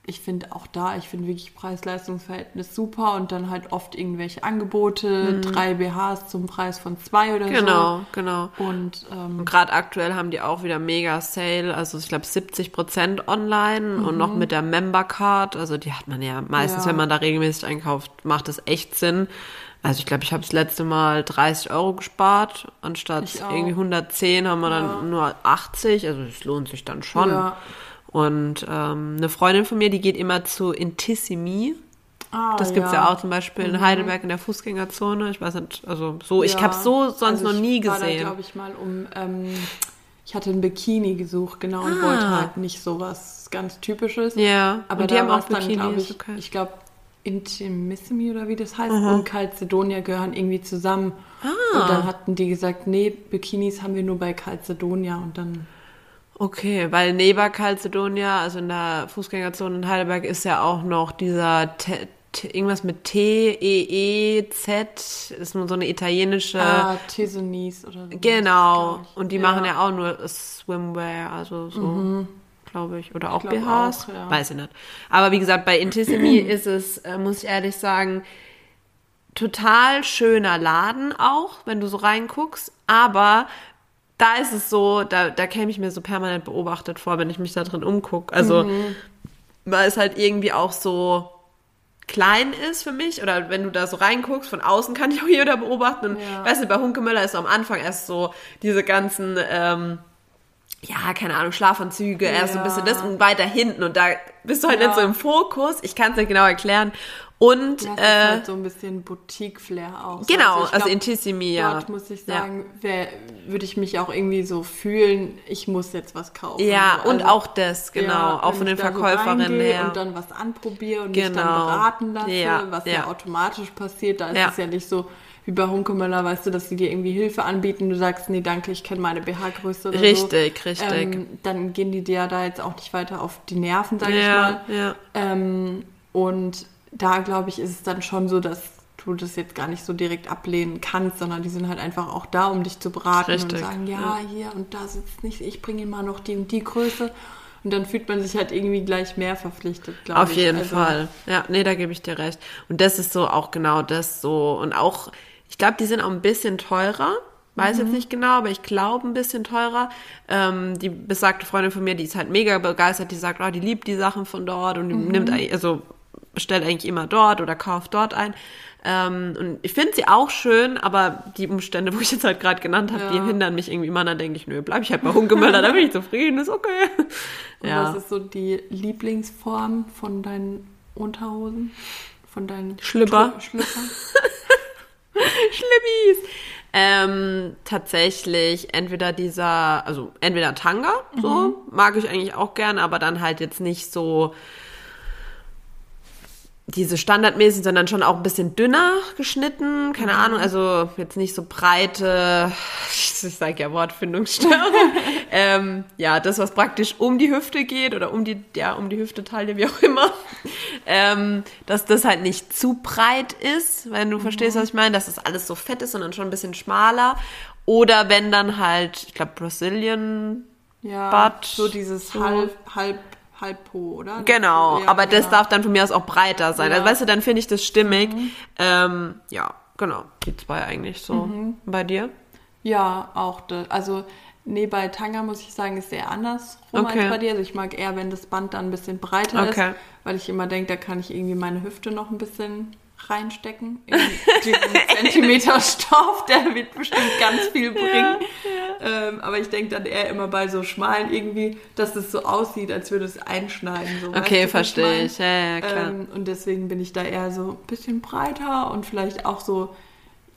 ich finde auch da, ich finde wirklich Preis-Leistungs-Verhältnis super und dann halt oft irgendwelche Angebote, mhm. drei BHs zum Preis von zwei oder genau, so. Genau, genau. Und, ähm, und gerade aktuell haben die auch wieder mega Sale, also ich glaube 70 Prozent online mhm. und noch mit der Member Card, also die hat man ja meistens, ja. wenn man da regelmäßig einkauft, macht das echt Sinn. Also ich glaube, ich habe das letzte Mal 30 Euro gespart, anstatt irgendwie 110 haben wir ja. dann nur 80, also es lohnt sich dann schon. Ja. Und ähm, eine Freundin von mir, die geht immer zu Intissimi. Ah, das gibt's ja. ja auch zum Beispiel mhm. in Heidelberg in der Fußgängerzone. Ich weiß nicht, also so, ja. ich habe so sonst also noch nie gesehen. Ich glaube ich mal um, ähm, ich hatte ein Bikini gesucht, genau, ah. und wollte halt nicht so was ganz Typisches. Ja, aber und die haben auch Bikinis, dann, ich, okay. ich glaube, Intimissimi oder wie das heißt Aha. und Calcedonia gehören irgendwie zusammen. Ah. Und dann hatten die gesagt, nee, Bikinis haben wir nur bei Calcedonia und dann Okay, weil neben Calcedonia, also in der Fußgängerzone in Heidelberg, ist ja auch noch dieser T T irgendwas mit T, E, E, Z, ist nur so eine italienische. Ah, Tisonis oder so. Genau. Und die ja. machen ja auch nur Swimwear, also so, mhm. glaube ich. Oder auch ich BHs. Auch, ja. Weiß ich nicht. Aber wie gesagt, bei Intissimi ist es, äh, muss ich ehrlich sagen, total schöner Laden auch, wenn du so reinguckst. Aber da ist es so, da, da käme ich mir so permanent beobachtet vor, wenn ich mich da drin umgucke. Also, mhm. weil es halt irgendwie auch so klein ist für mich oder wenn du da so reinguckst, von außen kann ich auch jeder beobachten. Und ja. weißt du, bei Hunkemöller ist so am Anfang erst so diese ganzen, ähm, ja, keine Ahnung, Schlafanzüge, ja. erst so ein bisschen das und weiter hinten und da bist du halt ja. nicht so im Fokus. Ich kann es nicht genau erklären. Und ja, das äh, halt so ein bisschen Boutique-Flair auch. Genau, also, also Intissimi, ja. Dort muss ich sagen, ja. würde ich mich auch irgendwie so fühlen, ich muss jetzt was kaufen. Ja, also, und auch das, genau, auch von den Verkäuferinnen so her. Und dann was anprobiere und genau. mich dann genau. beraten lasse, was ja. automatisch passiert. Da ist es ja nicht so wie bei Hunkemöller, weißt du, dass sie dir irgendwie Hilfe anbieten, du sagst, nee, danke, ich kenne meine BH-Größe oder Richtig, so. richtig. Ähm, dann gehen die dir da jetzt auch nicht weiter auf die Nerven, sag ich mal. Ja. Ähm, und da glaube ich, ist es dann schon so, dass du das jetzt gar nicht so direkt ablehnen kannst, sondern die sind halt einfach auch da, um dich zu beraten Richtig, und sagen, ja, ja, hier und da sitzt nicht, ich bringe ihm mal noch die und die Größe. Und dann fühlt man sich halt irgendwie gleich mehr verpflichtet, glaube ich. Auf jeden also, Fall. Ja, nee, da gebe ich dir recht. Und das ist so auch genau das so. Und auch, ich glaube, die sind auch ein bisschen teurer. Weiß mhm. jetzt nicht genau, aber ich glaube ein bisschen teurer. Ähm, die besagte Freundin von mir, die ist halt mega begeistert, die sagt, oh, die liebt die Sachen von dort und mhm. nimmt, also bestellt eigentlich immer dort oder kauft dort ein. Ähm, und ich finde sie auch schön, aber die Umstände, wo ich jetzt halt gerade genannt habe, ja. die hindern mich irgendwie immer. Dann denke ich, nö, bleib ich halt bei Hunkemöller, da bin ich zufrieden, ist okay. Und ja. was ist so die Lieblingsform von deinen Unterhosen? Von deinen Schlüpper? Schlüpper? Schlippis. Ähm, tatsächlich entweder dieser, also entweder Tanga, so, mhm. mag ich eigentlich auch gern, aber dann halt jetzt nicht so diese standardmäßig, sondern schon auch ein bisschen dünner geschnitten. Keine mhm. Ahnung, also jetzt nicht so breite, ich sage ja Wortfindungsstörung. ähm, ja, das, was praktisch um die Hüfte geht oder um die, ja, um die Hüftetaille, wie auch immer. Ähm, dass das halt nicht zu breit ist, wenn du mhm. verstehst, was ich meine, dass das alles so fett ist, sondern schon ein bisschen schmaler. Oder wenn dann halt, ich glaube, Brazilian ja, Butt. So dieses so. halb, halb halb Po, oder? Genau, ja, aber das darf dann von mir aus auch breiter sein. Ja. Also weißt du, dann finde ich das stimmig. Mhm. Ähm, ja, genau. Die zwei eigentlich so. Mhm. Bei dir? Ja, auch. Das. Also, nee, bei Tanga muss ich sagen, ist sehr andersrum okay. als bei dir. Also ich mag eher, wenn das Band dann ein bisschen breiter okay. ist, weil ich immer denke, da kann ich irgendwie meine Hüfte noch ein bisschen reinstecken. In diesen Zentimeter Stoff, der wird bestimmt ganz viel bringen. Ja. Ähm, aber ich denke dann eher immer bei so schmalen irgendwie, dass es so aussieht, als würde es einschneiden. So, okay, verstehe ich. Ja, ja, klar. Ähm, und deswegen bin ich da eher so ein bisschen breiter und vielleicht auch so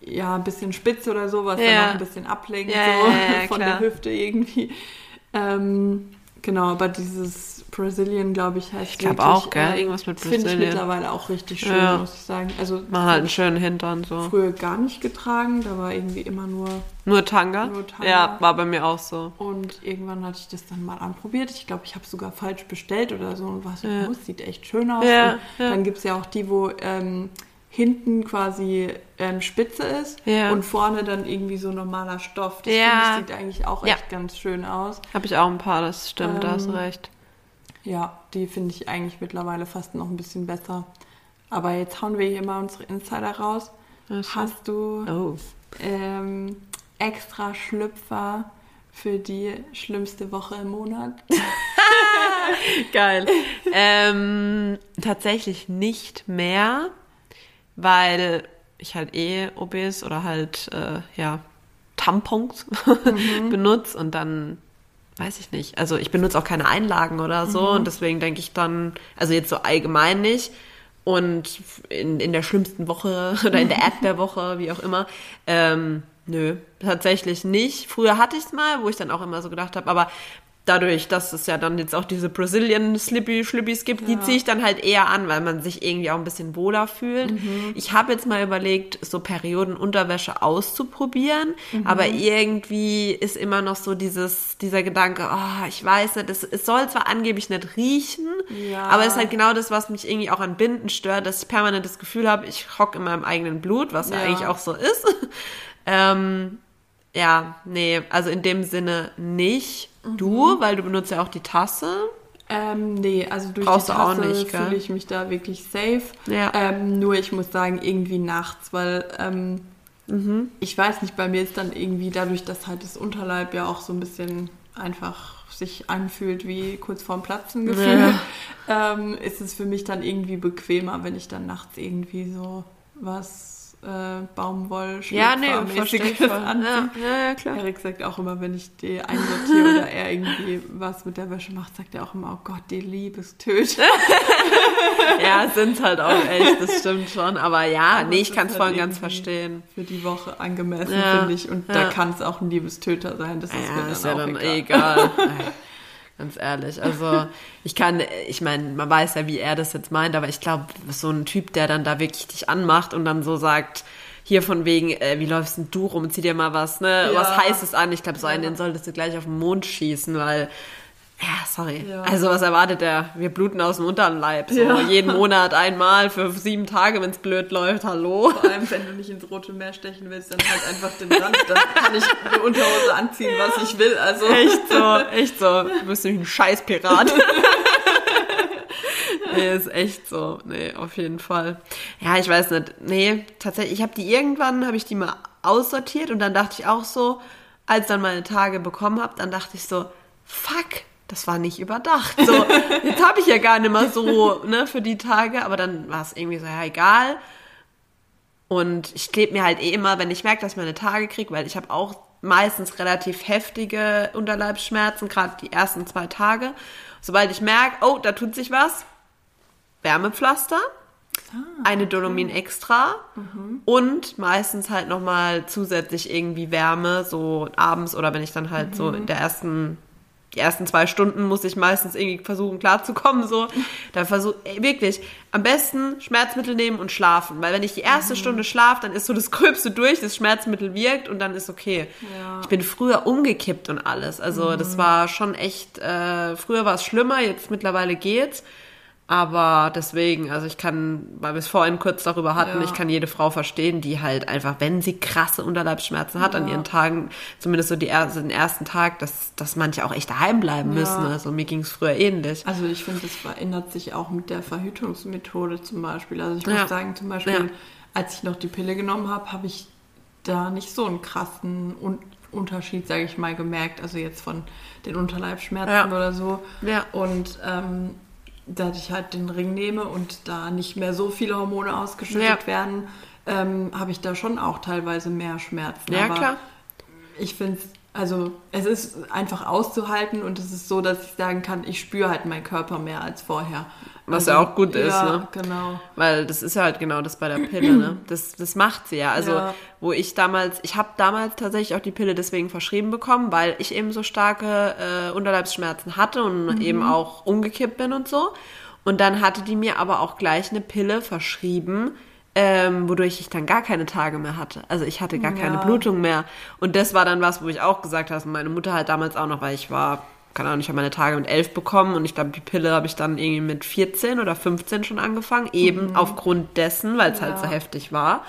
ja, ein bisschen spitz oder so, was dann noch ein bisschen ablenkt so, von der Hüfte irgendwie. Ähm, genau, aber dieses Brazilian, glaube ich, heißt Ich glaube auch, gell? Äh, Irgendwas mit Brazilian. Finde ich mittlerweile auch richtig schön, ja. muss ich sagen. Also, Man hat einen schönen Hintern so. Früher gar nicht getragen, da war irgendwie immer nur. Nur Tanga? Nur Tanga. Ja, war bei mir auch so. Und irgendwann hatte ich das dann mal anprobiert. Ich glaube, ich habe es sogar falsch bestellt oder so und war so, ja. oh, sieht echt schön aus. Ja, ja. Dann gibt es ja auch die, wo. Ähm, hinten quasi ähm, spitze ist ja. und vorne dann irgendwie so normaler Stoff. Das ja. ich, sieht eigentlich auch echt ganz schön aus. Habe ich auch ein paar, das stimmt, ähm, da hast ähm, recht. Ja, die finde ich eigentlich mittlerweile fast noch ein bisschen besser. Aber jetzt hauen wir hier mal unsere Insider raus. Hast du oh. ähm, extra Schlüpfer für die schlimmste Woche im Monat? Geil. ähm, tatsächlich nicht mehr, weil ich halt eh obes oder halt äh, ja Tampons mhm. benutze und dann weiß ich nicht. Also ich benutze auch keine Einlagen oder so mhm. und deswegen denke ich dann, also jetzt so allgemein nicht. Und in, in der schlimmsten Woche oder in der App der Woche, wie auch immer, ähm, nö, tatsächlich nicht. Früher hatte ich es mal, wo ich dann auch immer so gedacht habe, aber dadurch, dass es ja dann jetzt auch diese Brazilian Slippy Schlippys gibt, ja. die ziehe ich dann halt eher an, weil man sich irgendwie auch ein bisschen wohler fühlt. Mhm. Ich habe jetzt mal überlegt, so Periodenunterwäsche auszuprobieren, mhm. aber irgendwie ist immer noch so dieses, dieser Gedanke, oh, ich weiß nicht, es, es soll zwar angeblich nicht riechen, ja. aber es ist halt genau das, was mich irgendwie auch an Binden stört, dass ich permanent das Gefühl habe, ich hock in meinem eigenen Blut, was ja, ja eigentlich auch so ist. ähm, ja, nee, also in dem Sinne nicht. Du, mhm. weil du benutzt ja auch die Tasse. Ähm, nee, also durch Brauchst die Tasse fühle ich mich da wirklich safe. Ja. Ähm, nur ich muss sagen, irgendwie nachts, weil ähm, mhm. ich weiß nicht, bei mir ist dann irgendwie dadurch, dass halt das Unterleib ja auch so ein bisschen einfach sich anfühlt wie kurz vorm Platzen gefühlt, ja. ähm, ist es für mich dann irgendwie bequemer, wenn ich dann nachts irgendwie so was äh, Baumwoll ja, nee, verstehe Ja, ja, ja, klar. Erik sagt auch immer, wenn ich die einsortiere oder er irgendwie was mit der Wäsche macht, sagt er auch immer, oh Gott, die Liebestöte. ja, sind halt auch echt, das stimmt schon. Aber ja, Aber nee, ich kann es halt voll und ganz verstehen. Für die Woche angemessen, ja, finde ich. Und ja. da kann es auch ein Liebestöter sein. Das ist ja, mir dann ist ja dann egal. egal. Ganz ehrlich. Also ich kann, ich meine, man weiß ja, wie er das jetzt meint, aber ich glaube, so ein Typ, der dann da wirklich dich anmacht und dann so sagt, hier von wegen, äh, wie läufst denn du rum, zieh dir mal was, ne, ja. was Heißes an. Ich glaube, so einen, den solltest du gleich auf den Mond schießen, weil ja, sorry. Ja. Also was erwartet er? Wir bluten aus dem Unterleib. So ja. jeden Monat einmal für sieben Tage, wenn es blöd läuft. Hallo. Vor allem, wenn du nicht ins Rote Meer stechen willst, dann halt einfach den Rand. Dann kann ich eine Unterhose anziehen, was ich will. Also echt so, echt so. Du bist nämlich ein Scheißpirat. nee, ist echt so. Nee, auf jeden Fall. Ja, ich weiß nicht. Nee, tatsächlich, ich habe die irgendwann, habe ich die mal aussortiert und dann dachte ich auch so, als dann meine Tage bekommen habe, dann dachte ich so, fuck, das war nicht überdacht. So, jetzt habe ich ja gar nicht mehr so, ne, für die Tage, aber dann war es irgendwie so, ja, egal. Und ich klebe mir halt eh immer, wenn ich merke, dass ich meine Tage kriege, weil ich habe auch meistens relativ heftige Unterleibsschmerzen, gerade die ersten zwei Tage. Sobald ich merke, oh, da tut sich was, Wärmepflaster, ah, eine Dolomin okay. extra mhm. und meistens halt nochmal zusätzlich irgendwie Wärme, so abends oder wenn ich dann halt mhm. so in der ersten die ersten zwei Stunden muss ich meistens irgendwie versuchen klarzukommen, so. Da versuche wirklich am besten Schmerzmittel nehmen und schlafen, weil wenn ich die erste mhm. Stunde schlafe, dann ist so das Gröbste durch, das Schmerzmittel wirkt und dann ist okay. Ja. Ich bin früher umgekippt und alles, also mhm. das war schon echt, äh, früher war es schlimmer, jetzt mittlerweile geht's. Aber deswegen, also ich kann, weil wir es vorhin kurz darüber hatten, ja. ich kann jede Frau verstehen, die halt einfach, wenn sie krasse Unterleibsschmerzen hat ja. an ihren Tagen, zumindest so die, also den ersten Tag, dass, dass manche auch echt daheim bleiben ja. müssen. Also mir ging es früher ähnlich. Also ich finde, das verändert sich auch mit der Verhütungsmethode zum Beispiel. Also ich muss sagen, zum Beispiel, als ich noch die Pille genommen habe, habe ich da nicht so einen krassen Un Unterschied, sage ich mal, gemerkt. Also jetzt von den Unterleibsschmerzen oder so. Ja. Und ähm, dass ich halt den Ring nehme und da nicht mehr so viele Hormone ausgeschüttet ja. werden, ähm, habe ich da schon auch teilweise mehr Schmerzen. Ja, Aber klar. Ich finde es, also es ist einfach auszuhalten und es ist so, dass ich sagen kann, ich spüre halt meinen Körper mehr als vorher. Was also, ja auch gut ist, ja, ne? genau. Weil das ist ja halt genau das bei der Pille, ne? Das, das macht sie ja. Also, ja. wo ich damals, ich habe damals tatsächlich auch die Pille deswegen verschrieben bekommen, weil ich eben so starke äh, Unterleibsschmerzen hatte und mhm. eben auch umgekippt bin und so. Und dann hatte die mir aber auch gleich eine Pille verschrieben, ähm, wodurch ich dann gar keine Tage mehr hatte. Also ich hatte gar ja. keine Blutung mehr. Und das war dann was, wo ich auch gesagt habe, meine Mutter halt damals auch noch, weil ich war keine Ahnung, ich habe meine Tage mit elf bekommen und ich glaube, die Pille habe ich dann irgendwie mit 14 oder 15 schon angefangen, eben mhm. aufgrund dessen, weil es ja. halt so heftig war.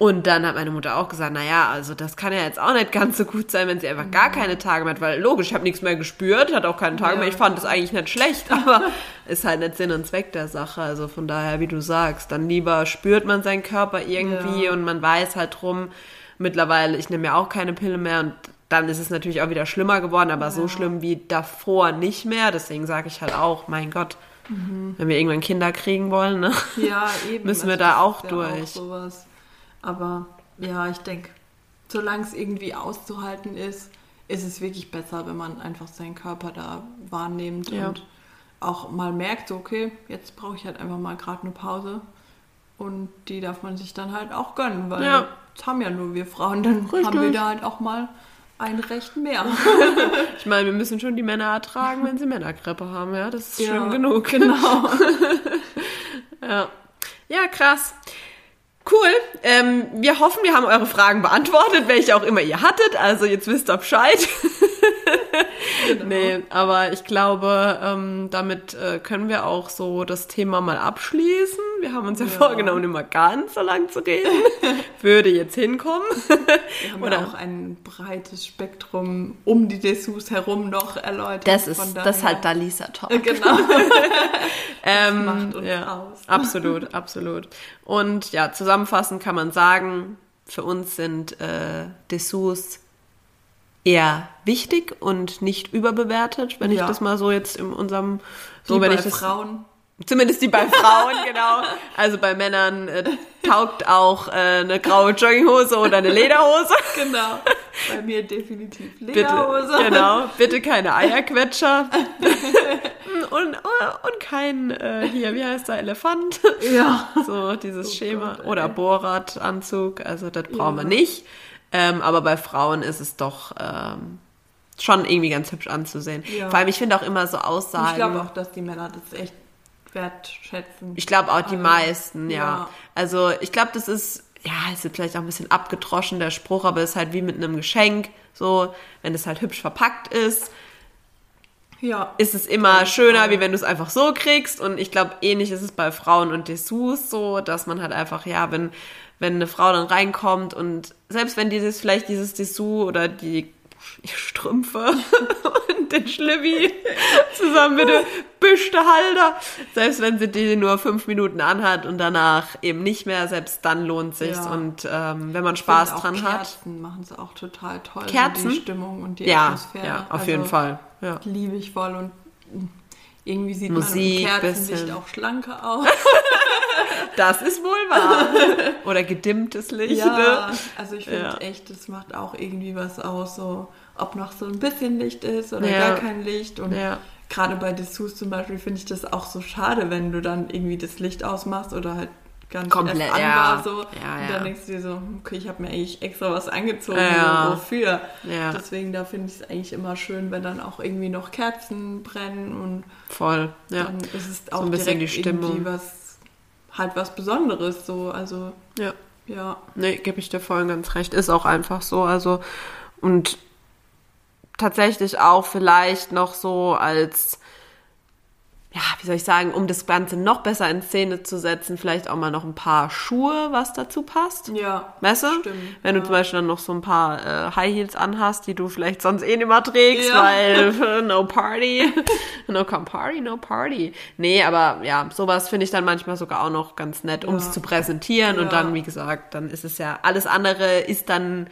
Und dann hat meine Mutter auch gesagt, naja, also das kann ja jetzt auch nicht ganz so gut sein, wenn sie einfach gar keine Tage mehr hat, weil logisch, ich habe nichts mehr gespürt, hat auch keine Tage ja, mehr. Ich fand das eigentlich nicht schlecht, aber ist halt nicht Sinn und Zweck der Sache. Also von daher, wie du sagst, dann lieber spürt man seinen Körper irgendwie ja. und man weiß halt drum, mittlerweile, ich nehme ja auch keine Pille mehr und dann ist es natürlich auch wieder schlimmer geworden, aber ja. so schlimm wie davor nicht mehr. Deswegen sage ich halt auch, mein Gott, mhm. wenn wir irgendwann Kinder kriegen wollen, ne? ja, eben. müssen wir also da auch durch. Auch. Aber ja, ich denke, solange es irgendwie auszuhalten ist, ist es wirklich besser, wenn man einfach seinen Körper da wahrnimmt ja. und auch mal merkt, so, okay, jetzt brauche ich halt einfach mal gerade eine Pause. Und die darf man sich dann halt auch gönnen, weil ja. das haben ja nur wir Frauen, dann Richtig. haben wir da halt auch mal ein Recht mehr. ich meine, wir müssen schon die Männer ertragen, wenn sie Männerkrippe haben, ja. Das ist ja, schlimm genug. Genau. ja. ja, krass. Cool. Ähm, wir hoffen, wir haben eure Fragen beantwortet, welche auch immer ihr hattet. Also jetzt wisst ihr Bescheid. genau. Nee, aber ich glaube, ähm, damit äh, können wir auch so das Thema mal abschließen. Wir haben uns ja, ja. vorgenommen, immer ganz so lang zu reden. Würde jetzt hinkommen. Wir haben Oder ja auch ein breites Spektrum um die Dessous herum noch erläutert. Das ist, das ist halt Dalisa Talk. Genau. ähm, macht uns ja, aus. Absolut, absolut. Und ja, zusammenfassend kann man sagen, für uns sind äh, Dessous eher wichtig und nicht überbewertet, wenn ja. ich das mal so jetzt in unserem so die wenn bei ich das Frauen Zumindest die bei Frauen, genau. Also bei Männern äh, taugt auch äh, eine graue Jogginghose oder eine Lederhose. Genau. Bei mir definitiv Lederhose. Bitte, genau. Bitte keine Eierquetscher. und, und kein, äh, hier, wie heißt der, Elefant? Ja. So dieses oh Schema. Gott, oder Bohrradanzug. Also das brauchen ja. wir nicht. Ähm, aber bei Frauen ist es doch ähm, schon irgendwie ganz hübsch anzusehen. Ja. Vor allem, ich finde auch immer so Aussagen. Ich glaube auch, dass die Männer das echt wertschätzen. Ich glaube auch die also, meisten, ja. ja. Also ich glaube, das ist, ja, ist jetzt vielleicht auch ein bisschen abgedroschen, der Spruch, aber es ist halt wie mit einem Geschenk. So, wenn es halt hübsch verpackt ist, ja. ist es immer schöner, wie wenn du es einfach so kriegst. Und ich glaube, ähnlich ist es bei Frauen und Dessous so, dass man halt einfach, ja, wenn, wenn eine Frau dann reinkommt und selbst wenn dieses, vielleicht dieses Dessous oder die Strümpfe und den Schlibbi zusammen mit dem büschte Halter. Selbst wenn sie die nur fünf Minuten anhat und danach eben nicht mehr, selbst dann lohnt sich ja. Und ähm, wenn man Spaß dran Kerzen hat. Kerzen machen sie auch total toll. Kerzen? Die Stimmung und die ja, Atmosphäre. Ja, auf also, jeden Fall. Ja. Liebe ich voll und irgendwie sieht Musik, man im Kerzenlicht auch schlanker aus. das ist wohl wahr. Oder gedimmtes Licht. Ja, ne? also ich finde ja. echt, das macht auch irgendwie was aus, so ob noch so ein bisschen Licht ist oder ja. gar kein Licht. Und ja. gerade bei Dessous zum Beispiel finde ich das auch so schade, wenn du dann irgendwie das Licht ausmachst oder halt gar nicht Komplett, erst an ja. war. So. Ja, und dann denkst du dir so, okay, ich habe mir eigentlich extra was angezogen, Ja. so, wofür? Ja. Deswegen, da finde ich es eigentlich immer schön, wenn dann auch irgendwie noch Kerzen brennen und Voll, ja. dann ist es So auch ein bisschen die Stimmung. irgendwie was, halt was Besonderes, so, also, Ja. ja. Nee, gebe ich dir voll und ganz recht. Ist auch einfach so. Also, und tatsächlich auch vielleicht noch so als, ja, wie soll ich sagen, um das Ganze noch besser in Szene zu setzen, vielleicht auch mal noch ein paar Schuhe, was dazu passt. Ja, du? Stimmt, Wenn du ja. zum Beispiel dann noch so ein paar äh, High Heels anhast, die du vielleicht sonst eh nicht mehr trägst, Ja. weil no party. no come party, no party. Nee, aber ja, sowas finde ich dann manchmal sogar auch noch ganz nett, um es Ja. zu präsentieren. Und dann, wie gesagt, dann ist es ja, alles andere ist dann,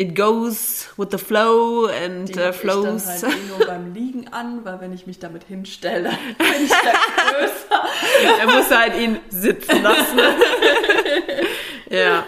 it goes with the flow and Die uh, hab ich dann flows. halt eh nur beim Liegen an, weil wenn ich mich damit hinstelle, dann bin ich da größer. er muss halt ihn sitzen lassen. ja.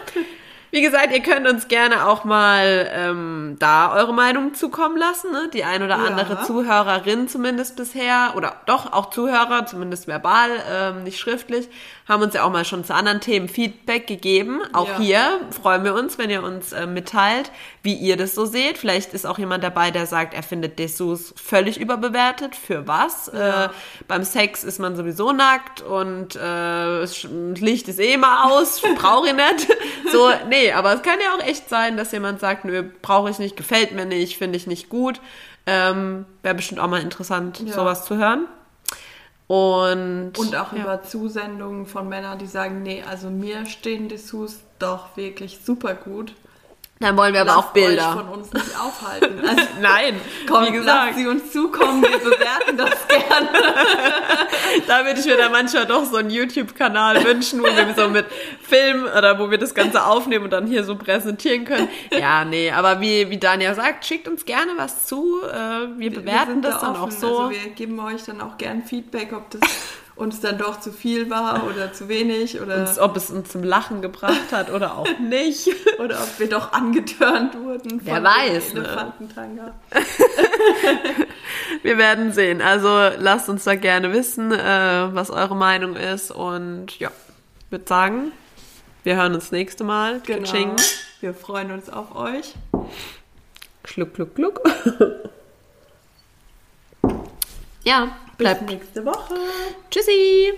Wie gesagt, ihr könnt uns gerne auch mal ähm, da eure Meinung zukommen lassen. Ne? Die ein oder Ja. andere Zuhörerin zumindest bisher, oder doch auch Zuhörer, zumindest verbal, ähm, nicht schriftlich, haben uns ja auch mal schon zu anderen Themen Feedback gegeben. Auch Ja. hier freuen wir uns, wenn ihr uns äh, mitteilt, wie ihr das so seht. Vielleicht ist auch jemand dabei, der sagt, er findet Dessous völlig überbewertet. Für was? Ja. Äh, beim Sex ist man sowieso nackt und äh, das Licht ist eh immer aus, brauche ich nicht. So, nee, aber es kann ja auch echt sein, dass jemand sagt, nö, brauche ich nicht, gefällt mir nicht, finde ich nicht gut. Ähm, Wäre bestimmt auch mal interessant, Ja. sowas zu hören. Und, Und auch ja. über Zusendungen von Männern, die sagen, nee, also mir stehen Dessous doch wirklich super gut. Dann wollen wir aber Lasst auch Bilder. euch von uns nicht aufhalten. Also, Nein, kommt, wie gesagt, sie uns zukommen, wir bewerten das gerne. da würde ich mir dann manchmal doch so einen YouTube-Kanal wünschen, wo wir so mit Film oder wo wir das Ganze aufnehmen und dann hier so präsentieren können. Ja, nee, aber wie, wie Dania sagt, schickt uns gerne was zu. Äh, wir bewerten sind das da dann auch offen. so. Also wir geben euch dann auch gern Feedback, ob das uns dann doch zu viel war oder zu wenig oder, uns, ob es uns zum Lachen gebracht hat oder auch nicht. oder ob wir doch angetörnt wurden Wer weiß, ne? Elefantentanga. Wir werden sehen. Also lasst uns da gerne wissen, äh, was eure Meinung ist. Und ja, ich würde sagen, wir hören uns nächste Mal. Genau. Wir freuen uns auf euch. Schluck, schluck, schluck. ja, bleibt. nächste Woche. Tschüssi.